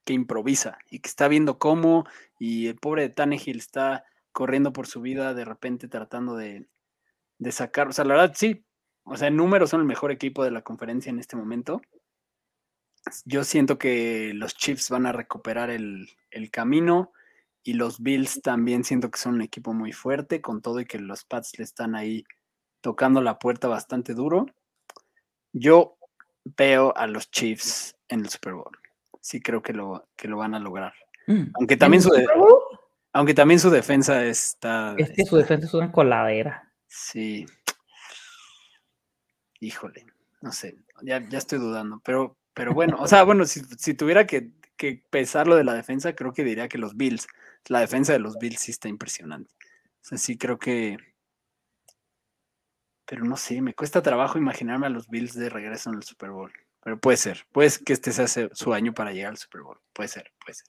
que improvisa y que está viendo cómo, y el pobre de Tannehill está corriendo por su vida de repente tratando de, sacar, o sea, la verdad sí, o sea, en números son el mejor equipo de la conferencia en este momento. Yo siento que los Chiefs van a recuperar el, el camino y los Bills también siento que son un equipo muy fuerte, con todo y que los Pats le están ahí tocando la puerta bastante duro. Yo veo a los Chiefs en el Super Bowl sí creo que lo, que lo van a lograr. Mm, aunque, también su aunque también su defensa está... Es que su defensa es una coladera. Sí. Híjole, no sé, ya, ya estoy dudando, pero, pero bueno, o sea, bueno, si, si tuviera que, que pesar lo de la defensa, creo que diría que los Bills, la defensa de los Bills sí está impresionante. O sea, sí creo que... Pero no sé, me cuesta trabajo imaginarme a los Bills de regreso en el Super Bowl. Pero puede ser, puede que este sea su año para llegar al Super Bowl. Puede ser, puede ser.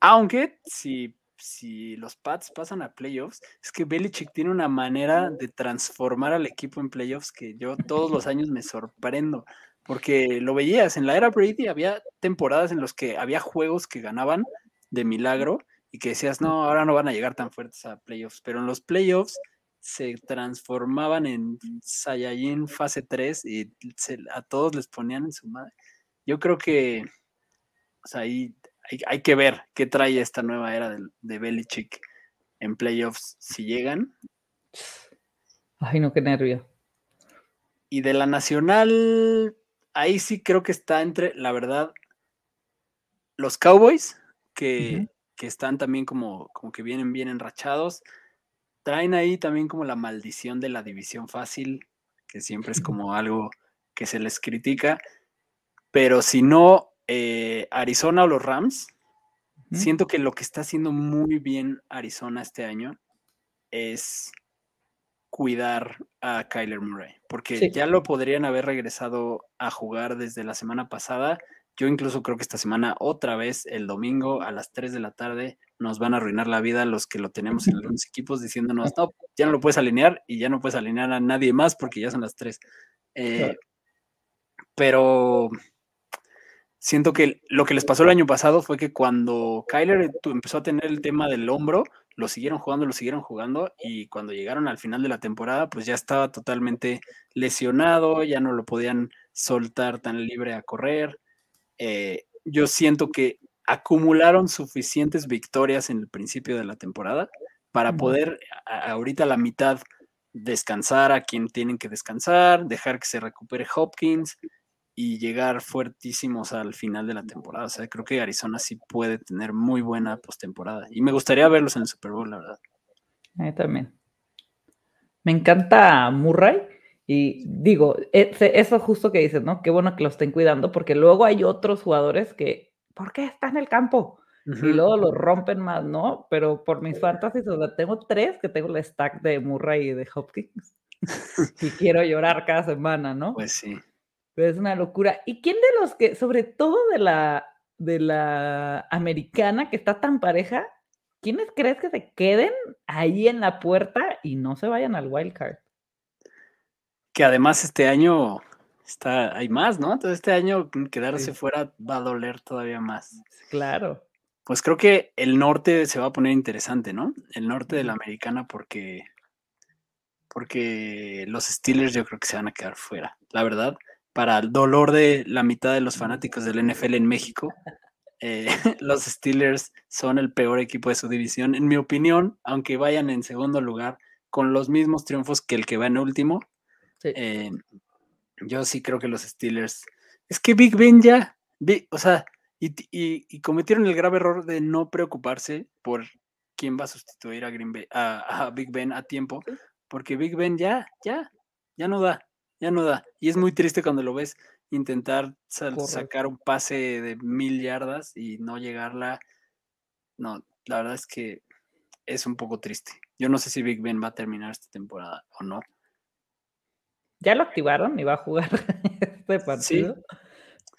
Aunque si, si los Pats pasan a playoffs, es que Belichick tiene una manera de transformar al equipo en playoffs que yo todos los años me sorprendo. Porque lo veías, en la era Brady había temporadas en las que había juegos que ganaban de milagro y que decías, no, ahora no van a llegar tan fuertes a playoffs. Pero en los playoffs se transformaban en Saiyajin fase 3 y a todos les ponían en su madre. Yo creo que ahí hay, que ver qué trae esta nueva era de, de Belichick en playoffs si llegan. Ay, no, qué nervio. Y de la nacional, ahí sí creo que está entre, la verdad, los Cowboys, que, que están también como, como que vienen bien enrachados traen ahí también como la maldición de la división fácil, que siempre es como algo que se les critica, pero si no, eh, Arizona o los Rams, siento que lo que está haciendo muy bien Arizona este año es cuidar a Kyler Murray, porque ya lo podrían haber regresado a jugar desde la semana pasada. Yo incluso creo que esta semana, otra vez, el domingo a las 3 de la tarde, nos van a arruinar la vida los que lo tenemos en algunos equipos diciéndonos, no, ya no lo puedes alinear y ya no puedes alinear a nadie más porque ya son las tres. Eh, pero siento que lo que les pasó el año pasado fue que cuando Kyler empezó a tener el tema del hombro, lo siguieron jugando, lo siguieron jugando y cuando llegaron al final de la temporada, pues ya estaba totalmente lesionado, ya no lo podían soltar tan libre a correr. Eh, yo siento que acumularon suficientes victorias en el principio de la temporada para poder ahorita a la mitad descansar a quien tienen que descansar, dejar que se recupere Hopkins y llegar fuertísimos al final de la temporada. O sea, creo que Arizona sí puede tener muy buena postemporada. Y me gustaría verlos en el Super Bowl, la verdad. A mí también. Me encanta Murray. Y digo, eso justo que dices, ¿no? Qué bueno que lo estén cuidando, porque luego hay otros jugadores que, ¿por qué está en el campo? Y luego lo rompen más, ¿no? Pero por mis fantasies, o sea, tengo tres que tengo el stack de Murray y de Hopkins. [LAUGHS] y quiero llorar cada semana, ¿no? Pues sí. Pero es una locura. ¿Y quién de los que, sobre todo de la, de la americana que está tan pareja, quiénes crees que se queden ahí en la puerta y no se vayan al wild card? Que además este año está, hay más, ¿no? Entonces este año quedarse fuera va a doler todavía más. Claro. Pues creo que el norte se va a poner interesante, ¿no? El norte de la americana porque porque los Steelers yo creo que se van a quedar fuera, la verdad para el dolor de la mitad de los fanáticos del NFL en México, eh, [LAUGHS] los Steelers son el peor equipo de su división, en mi opinión, aunque vayan en segundo lugar con los mismos triunfos que el que va en último. Eh, yo sí creo que los Steelers. Es que Big Ben ya, o sea, y, cometieron el grave error de no preocuparse por quién va a sustituir a, Green a Big Ben a tiempo, porque Big Ben ya, ya, ya no da ya no da. Y es muy triste cuando lo ves intentar sacar un pase de mil yardas y no llegarla. No, la verdad es que es un poco triste. Yo no sé si Big Ben va a terminar esta temporada o no. Ya lo activaron y va a jugar [LAUGHS] este partido.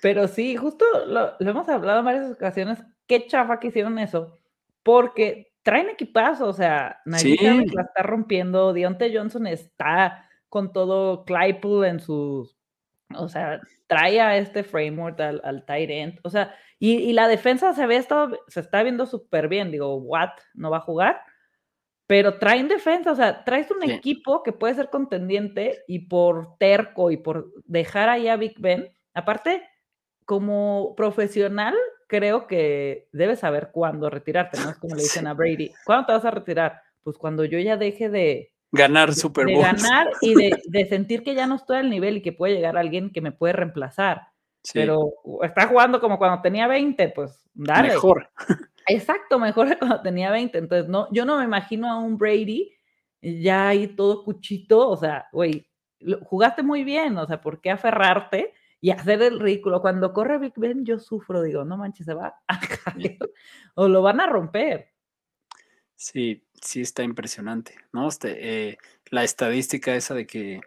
Pero sí, justo lo, hemos hablado en varias ocasiones. Qué chafa que hicieron eso. Porque traen equipazo, o sea, nadie la está rompiendo. Dionte Johnson está con todo Claypool en sus, o sea, trae a este framework al, al tight end, o sea, y, la defensa se ve esto, se está viendo súper bien, digo, Watt no va a jugar, pero traen defensa, o sea, traes un equipo que puede ser contendiente y por terco y por dejar ahí a Big Ben, aparte, como profesional, creo que debes saber cuándo retirarte, ¿no? Es como le [LAUGHS] dicen a Brady, ¿cuándo te vas a retirar? Pues cuando yo ya deje de, ganar Super Bowl. De ganar y [LAUGHS] de, sentir que ya no estoy al nivel y que puede llegar alguien que me puede reemplazar. Pero está jugando como cuando tenía 20, pues dale. Mejor. [LAUGHS] Exacto, mejor que cuando tenía 20. Entonces, no, yo no me imagino a un Brady ya ahí todo cuchito, o sea, güey, jugaste muy bien, o sea, ¿por qué aferrarte y hacer el ridículo? Cuando corre Big Ben, yo sufro, digo, no manches, se va a [LAUGHS] caer o lo van a romper. Sí, sí está impresionante, ¿no? Este, eh, la estadística esa de que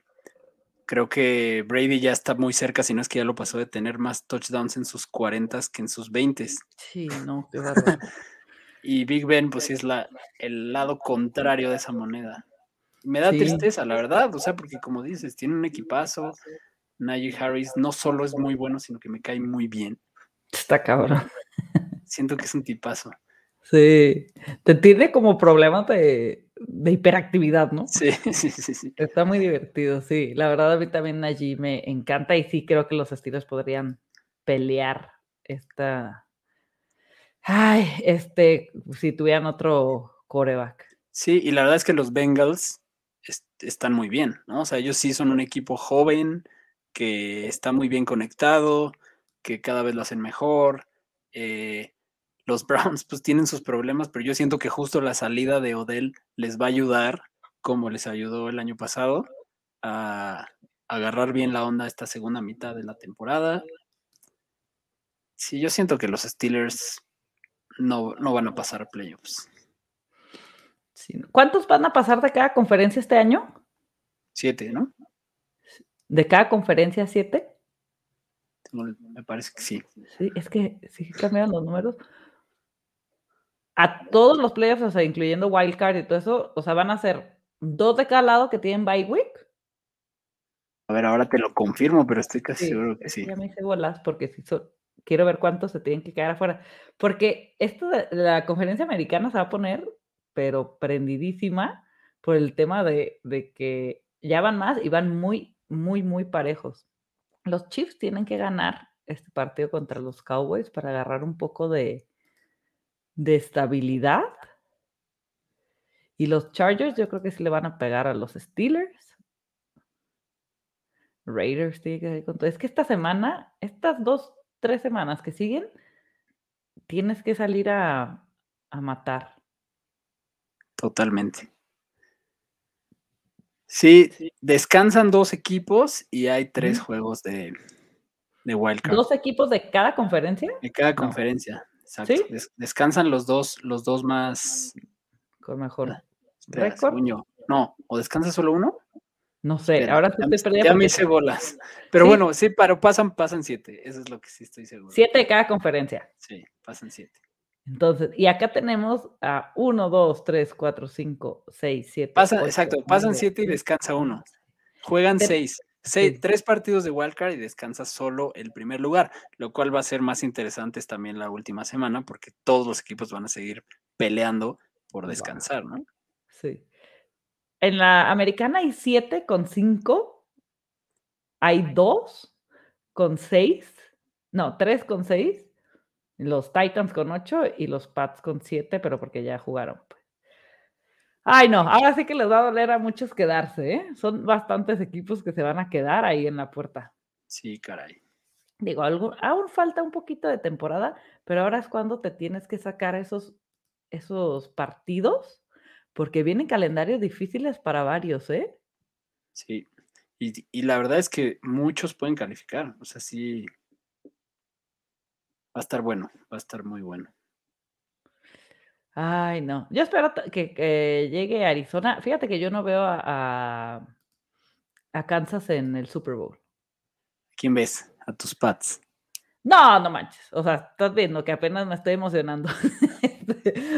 creo que Brady ya está muy cerca, si no es que ya lo pasó de tener más touchdowns en sus 40 que en sus 20. Sí, no, qué [LAUGHS] y Big Ben, pues sí es la, el lado contrario de esa moneda. Me da tristeza, la verdad, o sea, porque como dices, tiene un equipazo. Najee Harris no solo es muy bueno, sino que me cae muy bien. Está cabrón. Siento que es un tipazo. Sí, te tiene como problemas de, hiperactividad, ¿no? Sí, [LAUGHS] sí, sí, sí. Está muy divertido, sí. La verdad, a mí también allí me encanta y sí creo que los estilos podrían pelear esta. Ay, este, si tuvieran otro coreback. Sí, y la verdad es que los Bengals están muy bien, ¿no? O sea, ellos sí son un equipo joven que está muy bien conectado, que cada vez lo hacen mejor. Eh, los Browns pues tienen sus problemas, pero yo siento que justo la salida de Odell les va a ayudar, como les ayudó el año pasado, a agarrar bien la onda esta segunda mitad de la temporada. Sí, yo siento que los Steelers no, van a pasar a playoffs. ¿Cuántos van a pasar de cada conferencia este año? Siete, ¿no? ¿De cada conferencia siete? Me parece que sí. Sí, es que sí cambiaron los números a todos los playoffs, o sea, incluyendo Wildcard y todo eso, o sea, van a ser dos de cada lado que tienen bye week. A ver, ahora te lo confirmo, pero estoy casi seguro que sí. Ya me hice bolas porque si quiero ver cuántos se tienen que quedar afuera. Porque esto de la conferencia americana se va a poner, pero prendidísima por el tema de, de que ya van más y van muy, muy, muy parejos. Los Chiefs tienen que ganar este partido contra los Cowboys para agarrar un poco de, de estabilidad. Y los Chargers yo creo que sí le van a pegar a los Steelers. Raiders tiene que con todo. Es que esta semana, estas dos, tres semanas que siguen, tienes que salir a, a matar. Totalmente. Sí, descansan dos equipos y hay tres juegos de, de Wildcard. ¿Dos equipos de cada conferencia? De cada conferencia, exacto. descansan los dos, los dos más. Con mejor ah, récord. No, ¿o descansa solo uno? No sé, ahora sí estoy perdiendo. Ya me hice bolas. Pero bueno, sí, pero pasan, pasan siete. Eso es lo que sí estoy seguro. Siete de cada conferencia. Sí, pasan siete. Entonces, y acá tenemos a 1, 2, 3, 4, 5, 6, 7. exacto, pasan 7 y descansa uno. Juegan 6. Tres partidos de wildcard y descansa solo el primer lugar, lo cual va a ser más interesante también la última semana porque todos los equipos van a seguir peleando por descansar, ¿no? Sí. En la americana hay 7 con 5, hay 2 con 6, no, 3 con 6 los Titans con 8 y los Pats con 7, pero porque ya jugaron. Ay, no, ahora sí que les va a doler a muchos quedarse, ¿eh? Son bastantes equipos que se van a quedar ahí en la puerta. Sí, caray. Digo, algo, aún falta un poquito de temporada, pero ahora es cuando te tienes que sacar esos, esos partidos, porque vienen calendarios difíciles para varios, ¿eh? Sí, y, y la verdad es que muchos pueden calificar, o sea, sí, Va a estar bueno, va a estar muy bueno. Ay, no. Yo espero que, llegue a Arizona. Fíjate que yo no veo a, a, Kansas en el Super Bowl. ¿Quién ves? A tus Pats. No, no manches. O sea, estás viendo que apenas me estoy emocionando. [LAUGHS]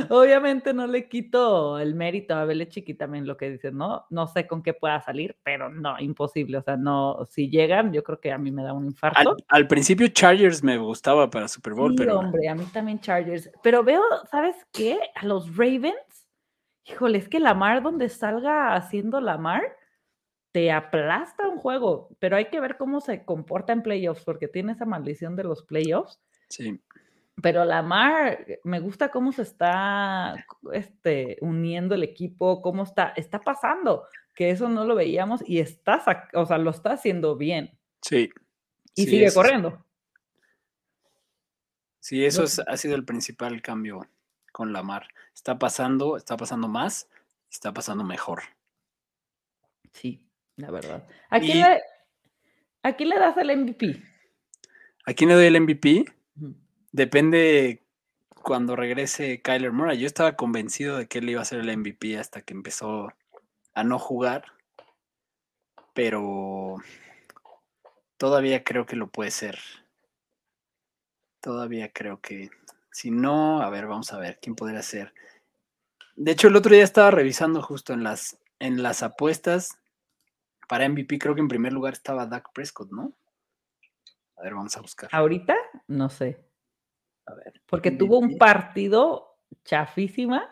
Obviamente no le quito el mérito a Belichick y también lo que dices, ¿no? No sé con qué pueda salir, pero no, imposible. O sea, no, si llegan, yo creo que a mí me da un infarto. Al, principio Chargers me gustaba para Super Bowl, sí, pero. hombre, a mí también Chargers. Pero veo, ¿sabes qué? A los Ravens, híjole, es que Lamar, donde salga haciendo Lamar, te aplasta un juego, pero hay que ver cómo se comporta en playoffs, porque tiene esa maldición de los playoffs. Sí. Pero Lamar, me gusta cómo se está este, uniendo el equipo, cómo está, está pasando, que eso no lo veíamos y está, o sea, lo está haciendo bien. Sí. Y sigue corriendo. Sí, eso ha sido el principal cambio con Lamar. Está pasando, está pasando más, está pasando mejor. Sí, la verdad. ¿A quién, le, ¿a quién le das el MVP? ¿A quién le doy el MVP? Depende cuando regrese Kyler Murray. Yo estaba convencido de que él iba a ser el MVP hasta que empezó a no jugar. Pero todavía creo que lo puede ser. Todavía creo que. Si no, a ver, vamos a ver quién podría ser. De hecho, el otro día estaba revisando justo en las, en las apuestas para MVP. Creo que en primer lugar estaba Dak Prescott, ¿no? A ver, vamos a buscar. ¿Ahorita? No sé. Porque tuvo un partido chafísima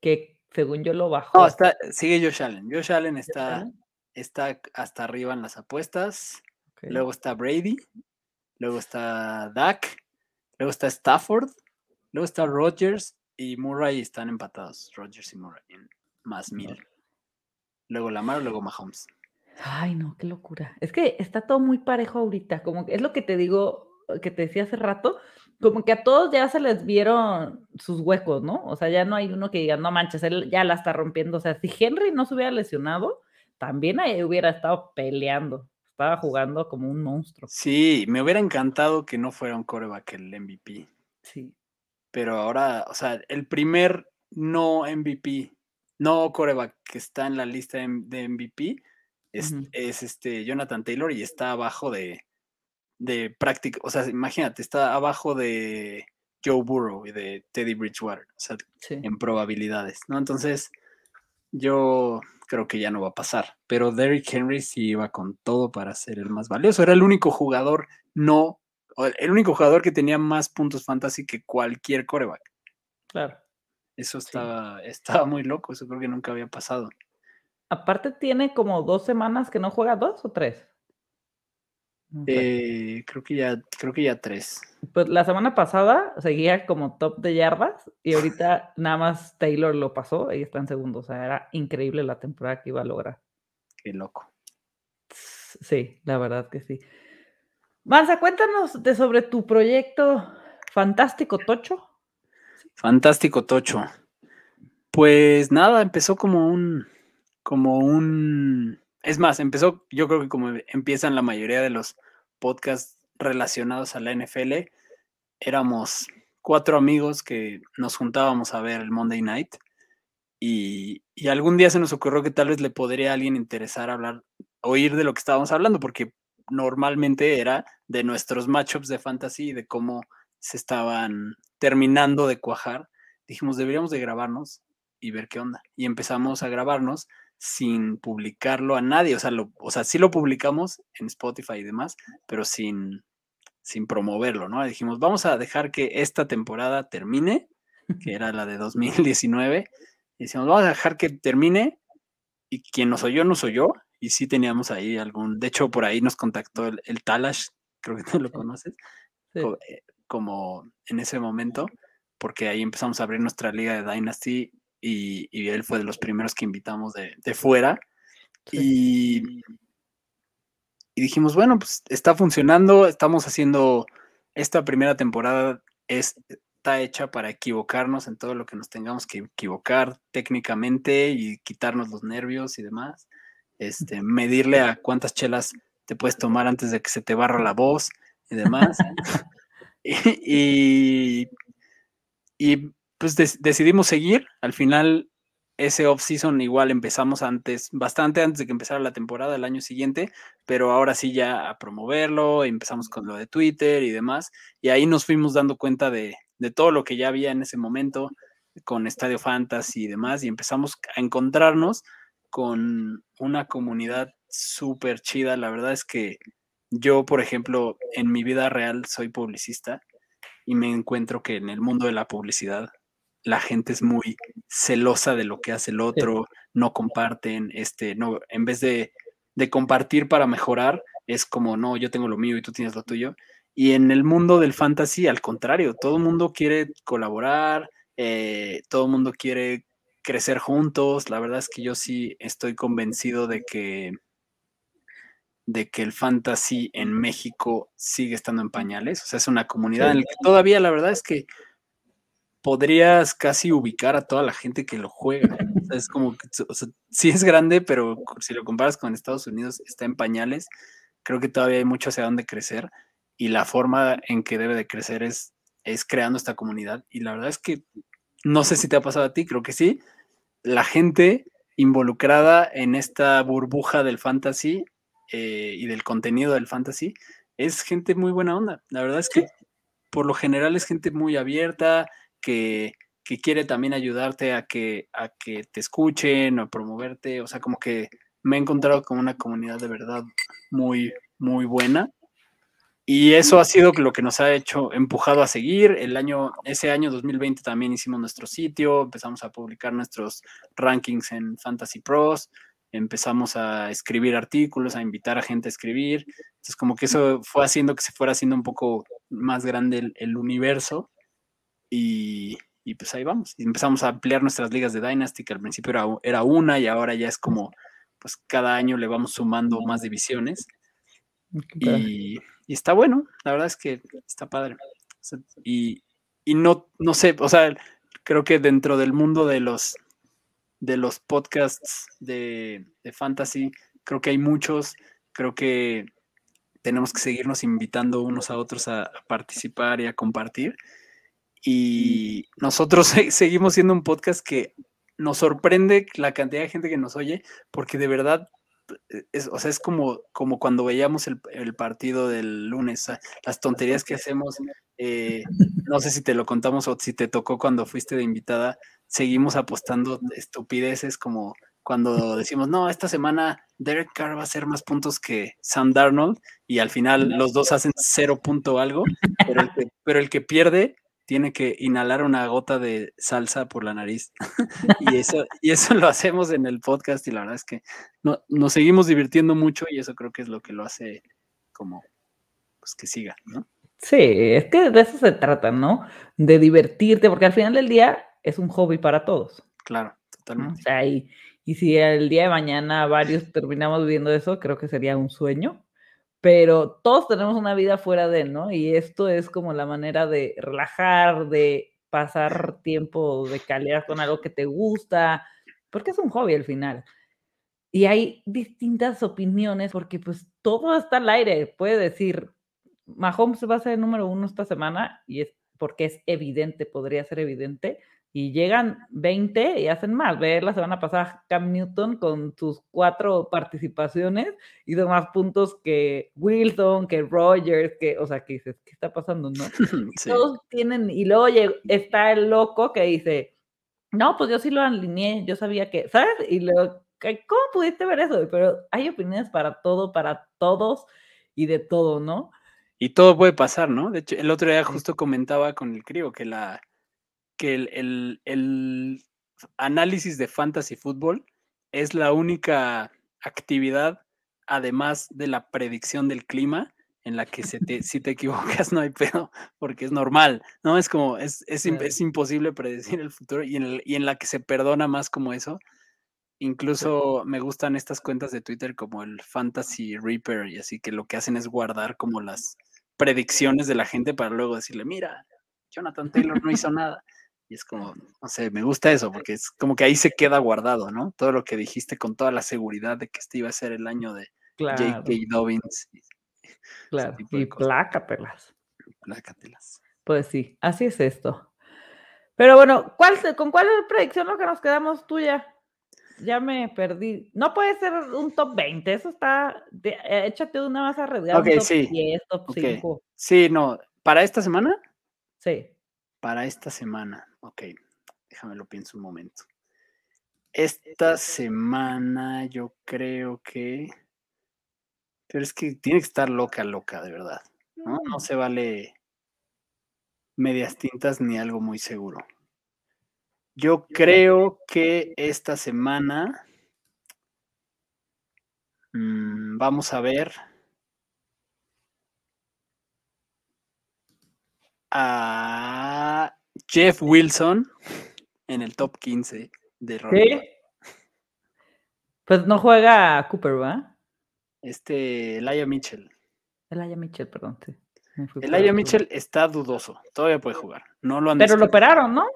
que según yo lo bajó. No, está, sigue Josh Allen. Josh Allen está, está hasta arriba en las apuestas. Luego está Brady. Luego está Dak. Luego está Stafford. Luego está Rodgers y Murray están empatados. Rodgers y Murray en más mil. Luego Lamar, luego Mahomes. Ay, no, qué locura. Es que está todo muy parejo ahorita. Como que es lo que te digo, que te decía hace rato como que a todos ya se les vieron sus huecos, ¿no? O sea, ya no hay uno que diga, no manches, él ya la está rompiendo. O sea, si Henry no se hubiera lesionado, también ahí hubiera estado peleando. Estaba jugando como un monstruo. Sí, me hubiera encantado que no fuera un coreback el MVP. Sí. Pero ahora, o sea, el primer no MVP, no coreback que está en la lista de MVP es, es este Jonathan Taylor y está abajo de, de práctica, o sea, imagínate, está abajo de Joe Burrow y de Teddy Bridgewater, o sea, en probabilidades, ¿no? Entonces, yo creo que ya no va a pasar, pero Derrick Henry sí iba con todo para ser el más valioso, era el único jugador no, el único jugador que tenía más puntos fantasy que cualquier coreback. Claro. Eso estaba, [LAUGHS] estaba muy loco, eso creo que nunca había pasado. Aparte tiene como dos semanas que no juega, dos o tres. Eh, creo que ya, creo que ya tres. Pues la semana pasada seguía como top de yardas y ahorita [LAUGHS] nada más Taylor lo pasó y está en segundo. O sea, era increíble la temporada que iba a lograr. Qué loco. Sí, la verdad que sí. Marza, cuéntanos de sobre tu proyecto Fantástico Tocho. Fantástico Tocho. Pues nada, empezó como un, como un, es más, empezó, yo creo que como empiezan la mayoría de los podcasts relacionados a la NFL, éramos cuatro amigos que nos juntábamos a ver el Monday Night y, y, algún día se nos ocurrió que tal vez le podría a alguien interesar hablar, oír de lo que estábamos hablando, porque normalmente era de nuestros matchups de fantasy y de cómo se estaban terminando de cuajar. Dijimos, deberíamos de grabarnos y ver qué onda. Y empezamos a grabarnos sin publicarlo a nadie. O sea, lo, o sea, sí lo publicamos en Spotify y demás, pero sin, sin promoverlo, ¿no? dijimos, vamos a dejar que esta temporada termine, que era la de 2019. Y decimos, vamos a dejar que termine y quien nos oyó, nos oyó. Y sí teníamos ahí algún, de hecho, por ahí nos contactó el, Talash, creo que tú lo conoces, eh, como en ese momento, porque ahí empezamos a abrir nuestra liga de Dynasty y, él fue de los primeros que invitamos de, fuera. Y, y, dijimos, bueno, pues está funcionando, estamos haciendo, esta primera temporada está hecha para equivocarnos en todo lo que nos tengamos que equivocar técnicamente y quitarnos los nervios y demás. Este, medirle a cuántas chelas te puedes tomar antes de que se te barra la voz y demás. [LAUGHS] [LAUGHS] y, y pues decidimos seguir. Al final, ese off-season igual empezamos antes, bastante antes de que empezara la temporada el año siguiente, pero ahora sí ya a promoverlo, empezamos con lo de Twitter y demás, y ahí nos fuimos dando cuenta de, de todo lo que ya había en ese momento con Estadio Fantasy y demás, y empezamos a encontrarnos con una comunidad súper chida. La verdad es que yo, por ejemplo, en mi vida real soy publicista y me encuentro que en el mundo de la publicidad la gente es muy celosa de lo que hace el otro, no comparten, este, no, en vez de, compartir para mejorar, es como, no, yo tengo lo mío y tú tienes lo tuyo. Y en el mundo del fantasy, al contrario, todo el mundo quiere colaborar, eh, todo el mundo quiere crecer juntos. La verdad es que yo sí estoy convencido de que, de que el fantasy en México sigue estando en pañales. O sea, es una comunidad en la que todavía la verdad es que podrías casi ubicar a toda la gente que lo juega. es como que, o sea, sí es grande, pero si lo comparas con Estados Unidos, está en pañales. Creo que todavía hay mucho hacia dónde crecer y la forma en que debe de crecer es, es creando esta comunidad. Y la verdad es que no sé si te ha pasado a ti, creo que sí. La gente involucrada en esta burbuja del fantasy eh, y del contenido del fantasy es gente muy buena onda. La verdad es que por lo general es gente muy abierta, que, quiere también ayudarte a que, a que te escuchen o promoverte. O sea, como que me he encontrado con una comunidad de verdad muy, muy buena. Y eso ha sido lo que nos ha hecho empujado a seguir. El año, ese año 2020 también hicimos nuestro sitio, empezamos a publicar nuestros rankings en Fantasy Pros, empezamos a escribir artículos, a invitar a gente a escribir. Entonces, como que eso fue haciendo que se fuera haciendo un poco más grande el universo. Y, pues ahí vamos. Y empezamos a ampliar nuestras ligas de Dynasty, que al principio era, era, una y ahora ya es como, pues cada año le vamos sumando más divisiones. Y, está bueno, la verdad es que está padre. y, no, no sé, o sea, creo que dentro del mundo de los, de los podcasts de, fantasy, creo que hay muchos, creo que tenemos que seguirnos invitando unos a otros a participar y a compartir. Y nosotros seguimos siendo un podcast que nos sorprende la cantidad de gente que nos oye, porque de verdad, eh, es, o sea, es como, como cuando veíamos el, partido del lunes, las tonterías que hacemos, eh, no sé si te lo contamos o si te tocó cuando fuiste de invitada, seguimos apostando estupideces como cuando decimos, no, esta semana Derek Carr va a hacer más puntos que Sam Darnold y al final los dos hacen cero punto algo, pero pero el que pierde tiene que inhalar una gota de salsa por la nariz. [LAUGHS] y, [LAUGHS] eso, y eso lo hacemos en el podcast y la verdad es que no, nos seguimos divirtiendo mucho y eso creo que es lo que lo hace como pues que siga, ¿no? Sí, es que de eso se trata, ¿no? De divertirte, porque al final del día es un hobby para todos. Claro, totalmente. O sea, y, y si el día de mañana varios terminamos viendo eso, creo que sería un sueño. Pero todos tenemos una vida fuera de, ¿no? Y esto es como la manera de relajar, de pasar tiempo de calidad con algo que te gusta, porque es un hobby al final. Y hay distintas opiniones porque pues todo está al aire. Puede decir, Mahomes va a ser el número uno esta semana y es porque es evidente, podría ser evidente, y llegan 20 y hacen más. Ver la semana pasada Cam Newton con sus cuatro participaciones hizo más puntos que Wilson, que Rogers, que, o sea, que dices, ¿qué está pasando? No? [LAUGHS] Todos tienen, y luego está el loco que dice, no, pues yo sí lo alineé, yo sabía que, ¿sabes? Y luego, ¿cómo pudiste ver eso? Pero hay opiniones para todo, para todos y de todo, ¿no? Y todo puede pasar, ¿no? De hecho, el otro día justo comentaba con el crío que la que el, el, análisis de fantasy fútbol es la única actividad, además de la predicción del clima, en la que se [LAUGHS] te, si te equivocas no hay pedo, porque es normal, ¿no? Es como, es, es, es imposible predecir el futuro y en, y en, la que se perdona más como eso. Incluso me gustan estas cuentas de Twitter como el Fantasy Reaper y así que lo que hacen es guardar como las predicciones de la gente para luego decirle, mira, Jonathan Taylor no hizo [LAUGHS] nada. Y es como, no sé, me gusta eso, porque es como que ahí se queda guardado, ¿no? Todo lo que dijiste con toda la seguridad de que este iba a ser el año de J.K. Dobbins. claro, y plácatelas. Plácatelas. Pues sí, así es esto. Pero bueno, ¿cuál, ¿con cuál es la predicción lo que nos quedamos tuya? Ya me perdí. No puede ser un top 20, eso está. De, eh, échate una más arriesgada. Ok, top sí. 10, top okay. 5. Sí, no. ¿Para esta semana? Sí. Para esta semana. Ok, déjame lo pienso un momento. Esta semana yo creo que... Pero es que tiene que estar loca, loca, de verdad. No, no Mm. se vale medias tintas ni algo muy seguro. Yo creo que esta semana mmm, vamos a ver a Jeff Wilson en el top 15 de ¿Sí? Pues no juega Cooper, ¿va? Este, Elijah Mitchell. Elijah Mitchell, perdón. Sí. Elijah Mitchell está dudoso, todavía puede jugar. No lo han Pero lo operaron, ¿no?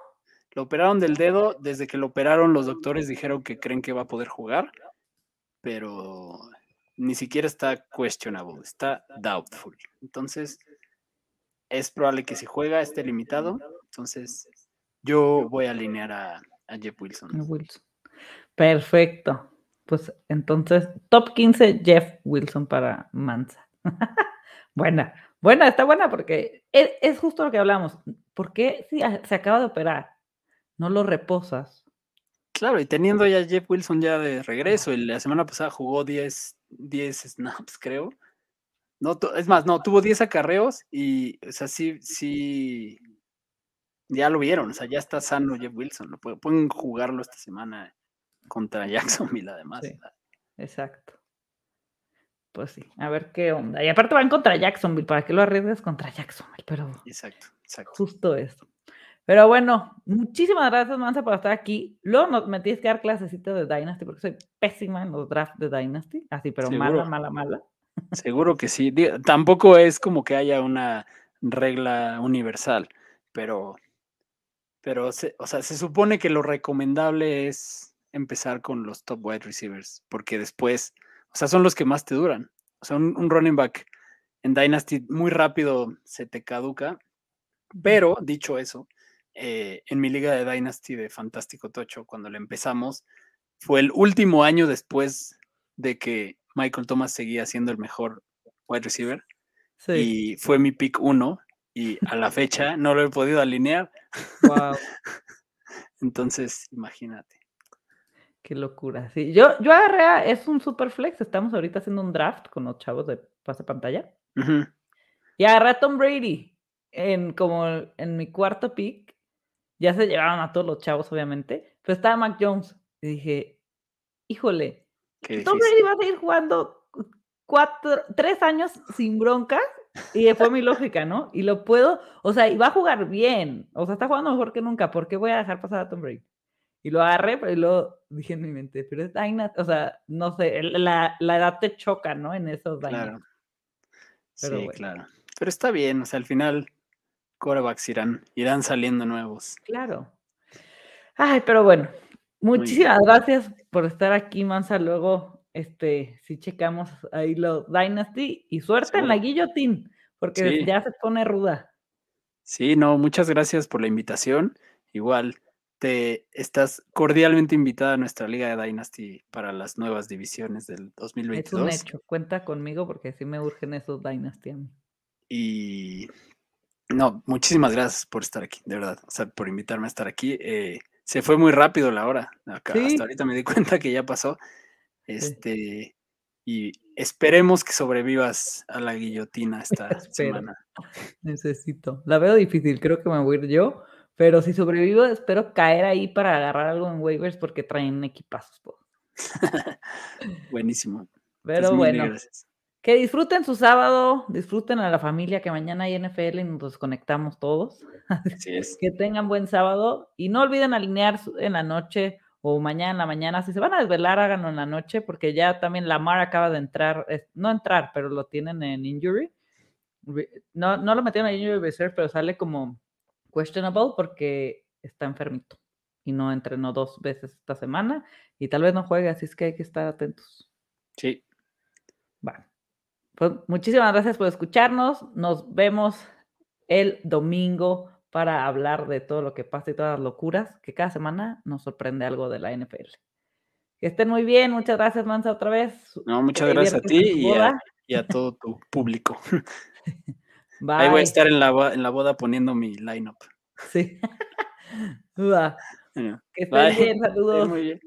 Lo operaron del dedo, desde que lo operaron los doctores dijeron que creen que va a poder jugar, pero ni siquiera está questionable, está doubtful. Entonces, es probable que si juega esté limitado. Entonces, yo voy a alinear a, a Jeff Wilson. Wilson. Perfecto. Pues entonces, top 15, Jeff Wilson para Mansa. [LAUGHS] buena, buena, está buena porque es, es, justo lo que hablamos. ¿Por qué si se acaba de operar? No lo reposas. Claro, y teniendo ya Jeff Wilson ya de regreso, y la semana pasada jugó 10, 10 snaps, creo. No, es más, no, tuvo 10 acarreos y, o sea, sí, sí, ya lo vieron, o sea, ya está sano Jeff Wilson, lo pueden, pueden jugarlo esta semana contra [LAUGHS] Jacksonville además. Sí, exacto. Pues sí, a ver qué onda. Y aparte van contra Jacksonville, ¿para qué lo arriesgas contra Jacksonville? Pero exacto, exacto. Justo eso. Pero bueno, muchísimas gracias, Mansa, por estar aquí. Luego nos, me tienes que dar clasecita de Dynasty, porque soy pésima en los drafts de Dynasty. Así, pero ¿Seguro? mala, mala, mala. Seguro que sí. Tampoco es como que haya una regla universal, pero, pero se, o sea, se supone que lo recomendable es empezar con los top wide receivers, porque después, o sea, son los que más te duran. O sea, un, un running back en Dynasty muy rápido se te caduca, pero dicho eso, eh, en mi liga de Dynasty de Fantástico Tocho, cuando le empezamos, fue el último año después de que Michael Thomas seguía siendo el mejor wide receiver. Sí. Y fue mi pick 1 y a la fecha no lo he podido alinear. Wow. [LAUGHS] Entonces, imagínate. Qué locura. Sí, yo, yo agarré a, es un super flex. Estamos ahorita haciendo un draft con los chavos de pase pantalla. Uh -huh. Y agarré a Tom Brady en como en mi cuarto pick. Ya se llevaron a todos los chavos, obviamente. Pero estaba Mac Jones. Y dije, híjole, Tom Brady va a seguir jugando cuatro, tres años sin broncas Y fue mi lógica, ¿no? Y lo puedo, o sea, y va a jugar bien. O sea, está jugando mejor que nunca. ¿Por qué voy a dejar pasar a Tom Brady? Y lo agarré, pero luego dije en mi mente, pero es Dynasty, o sea, no sé, la, la edad te choca, ¿no? En esos Dynasty. Claro. sí, claro. Pero está bien, o sea, al final corebacks irán, irán saliendo nuevos. Claro. Ay, pero bueno, muchísimas gracias por estar aquí, Mansa. Luego, este, si checamos ahí los Dynasty y suerte en la guillotine, porque ya se pone ruda. Sí, no, muchas gracias por la invitación. Igual, te estás cordialmente invitada a nuestra Liga de Dynasty para las nuevas divisiones del 2022. Es un hecho, cuenta conmigo porque sí me urgen esos Dynasty a mí. Y no, muchísimas gracias por estar aquí, de verdad, o sea, por invitarme a estar aquí. Eh, se fue muy rápido la hora, Acá, hasta ahorita me di cuenta que ya pasó. Este, y esperemos que sobrevivas a la guillotina [LAUGHS] esta semana. Necesito. La veo difícil, creo que me voy a ir yo, pero si sobrevivo, espero caer ahí para agarrar algo en waivers porque traen equipazos. [LAUGHS] Buenísimo. Pero pues bueno. Que disfruten su sábado, disfruten a la familia, que mañana hay NFL y nos desconectamos todos. Así es. [LAUGHS] que tengan buen sábado y no olviden alinear en la noche o mañana en la mañana. Si se van a desvelar, háganlo en la noche, porque ya también Lamar acaba de entrar, no entrar, pero lo tienen en injury. No, no lo metieron en injury reserve, pero sale como questionable porque está enfermito y no entrenó dos veces esta semana y tal vez no juegue, así es que hay que estar atentos. Sí. Pues muchísimas gracias por escucharnos. Nos vemos el domingo para hablar de todo lo que pasa y todas las locuras que cada semana nos sorprende algo de la NFL. Que estén muy bien, muchas gracias Mansa otra vez. No, muchas gracias a ti y a, todo tu público. [LAUGHS] Ahí voy a estar en la, en la boda poniendo mi lineup. Sí. [LAUGHS] que estén bien, saludos. muy bien.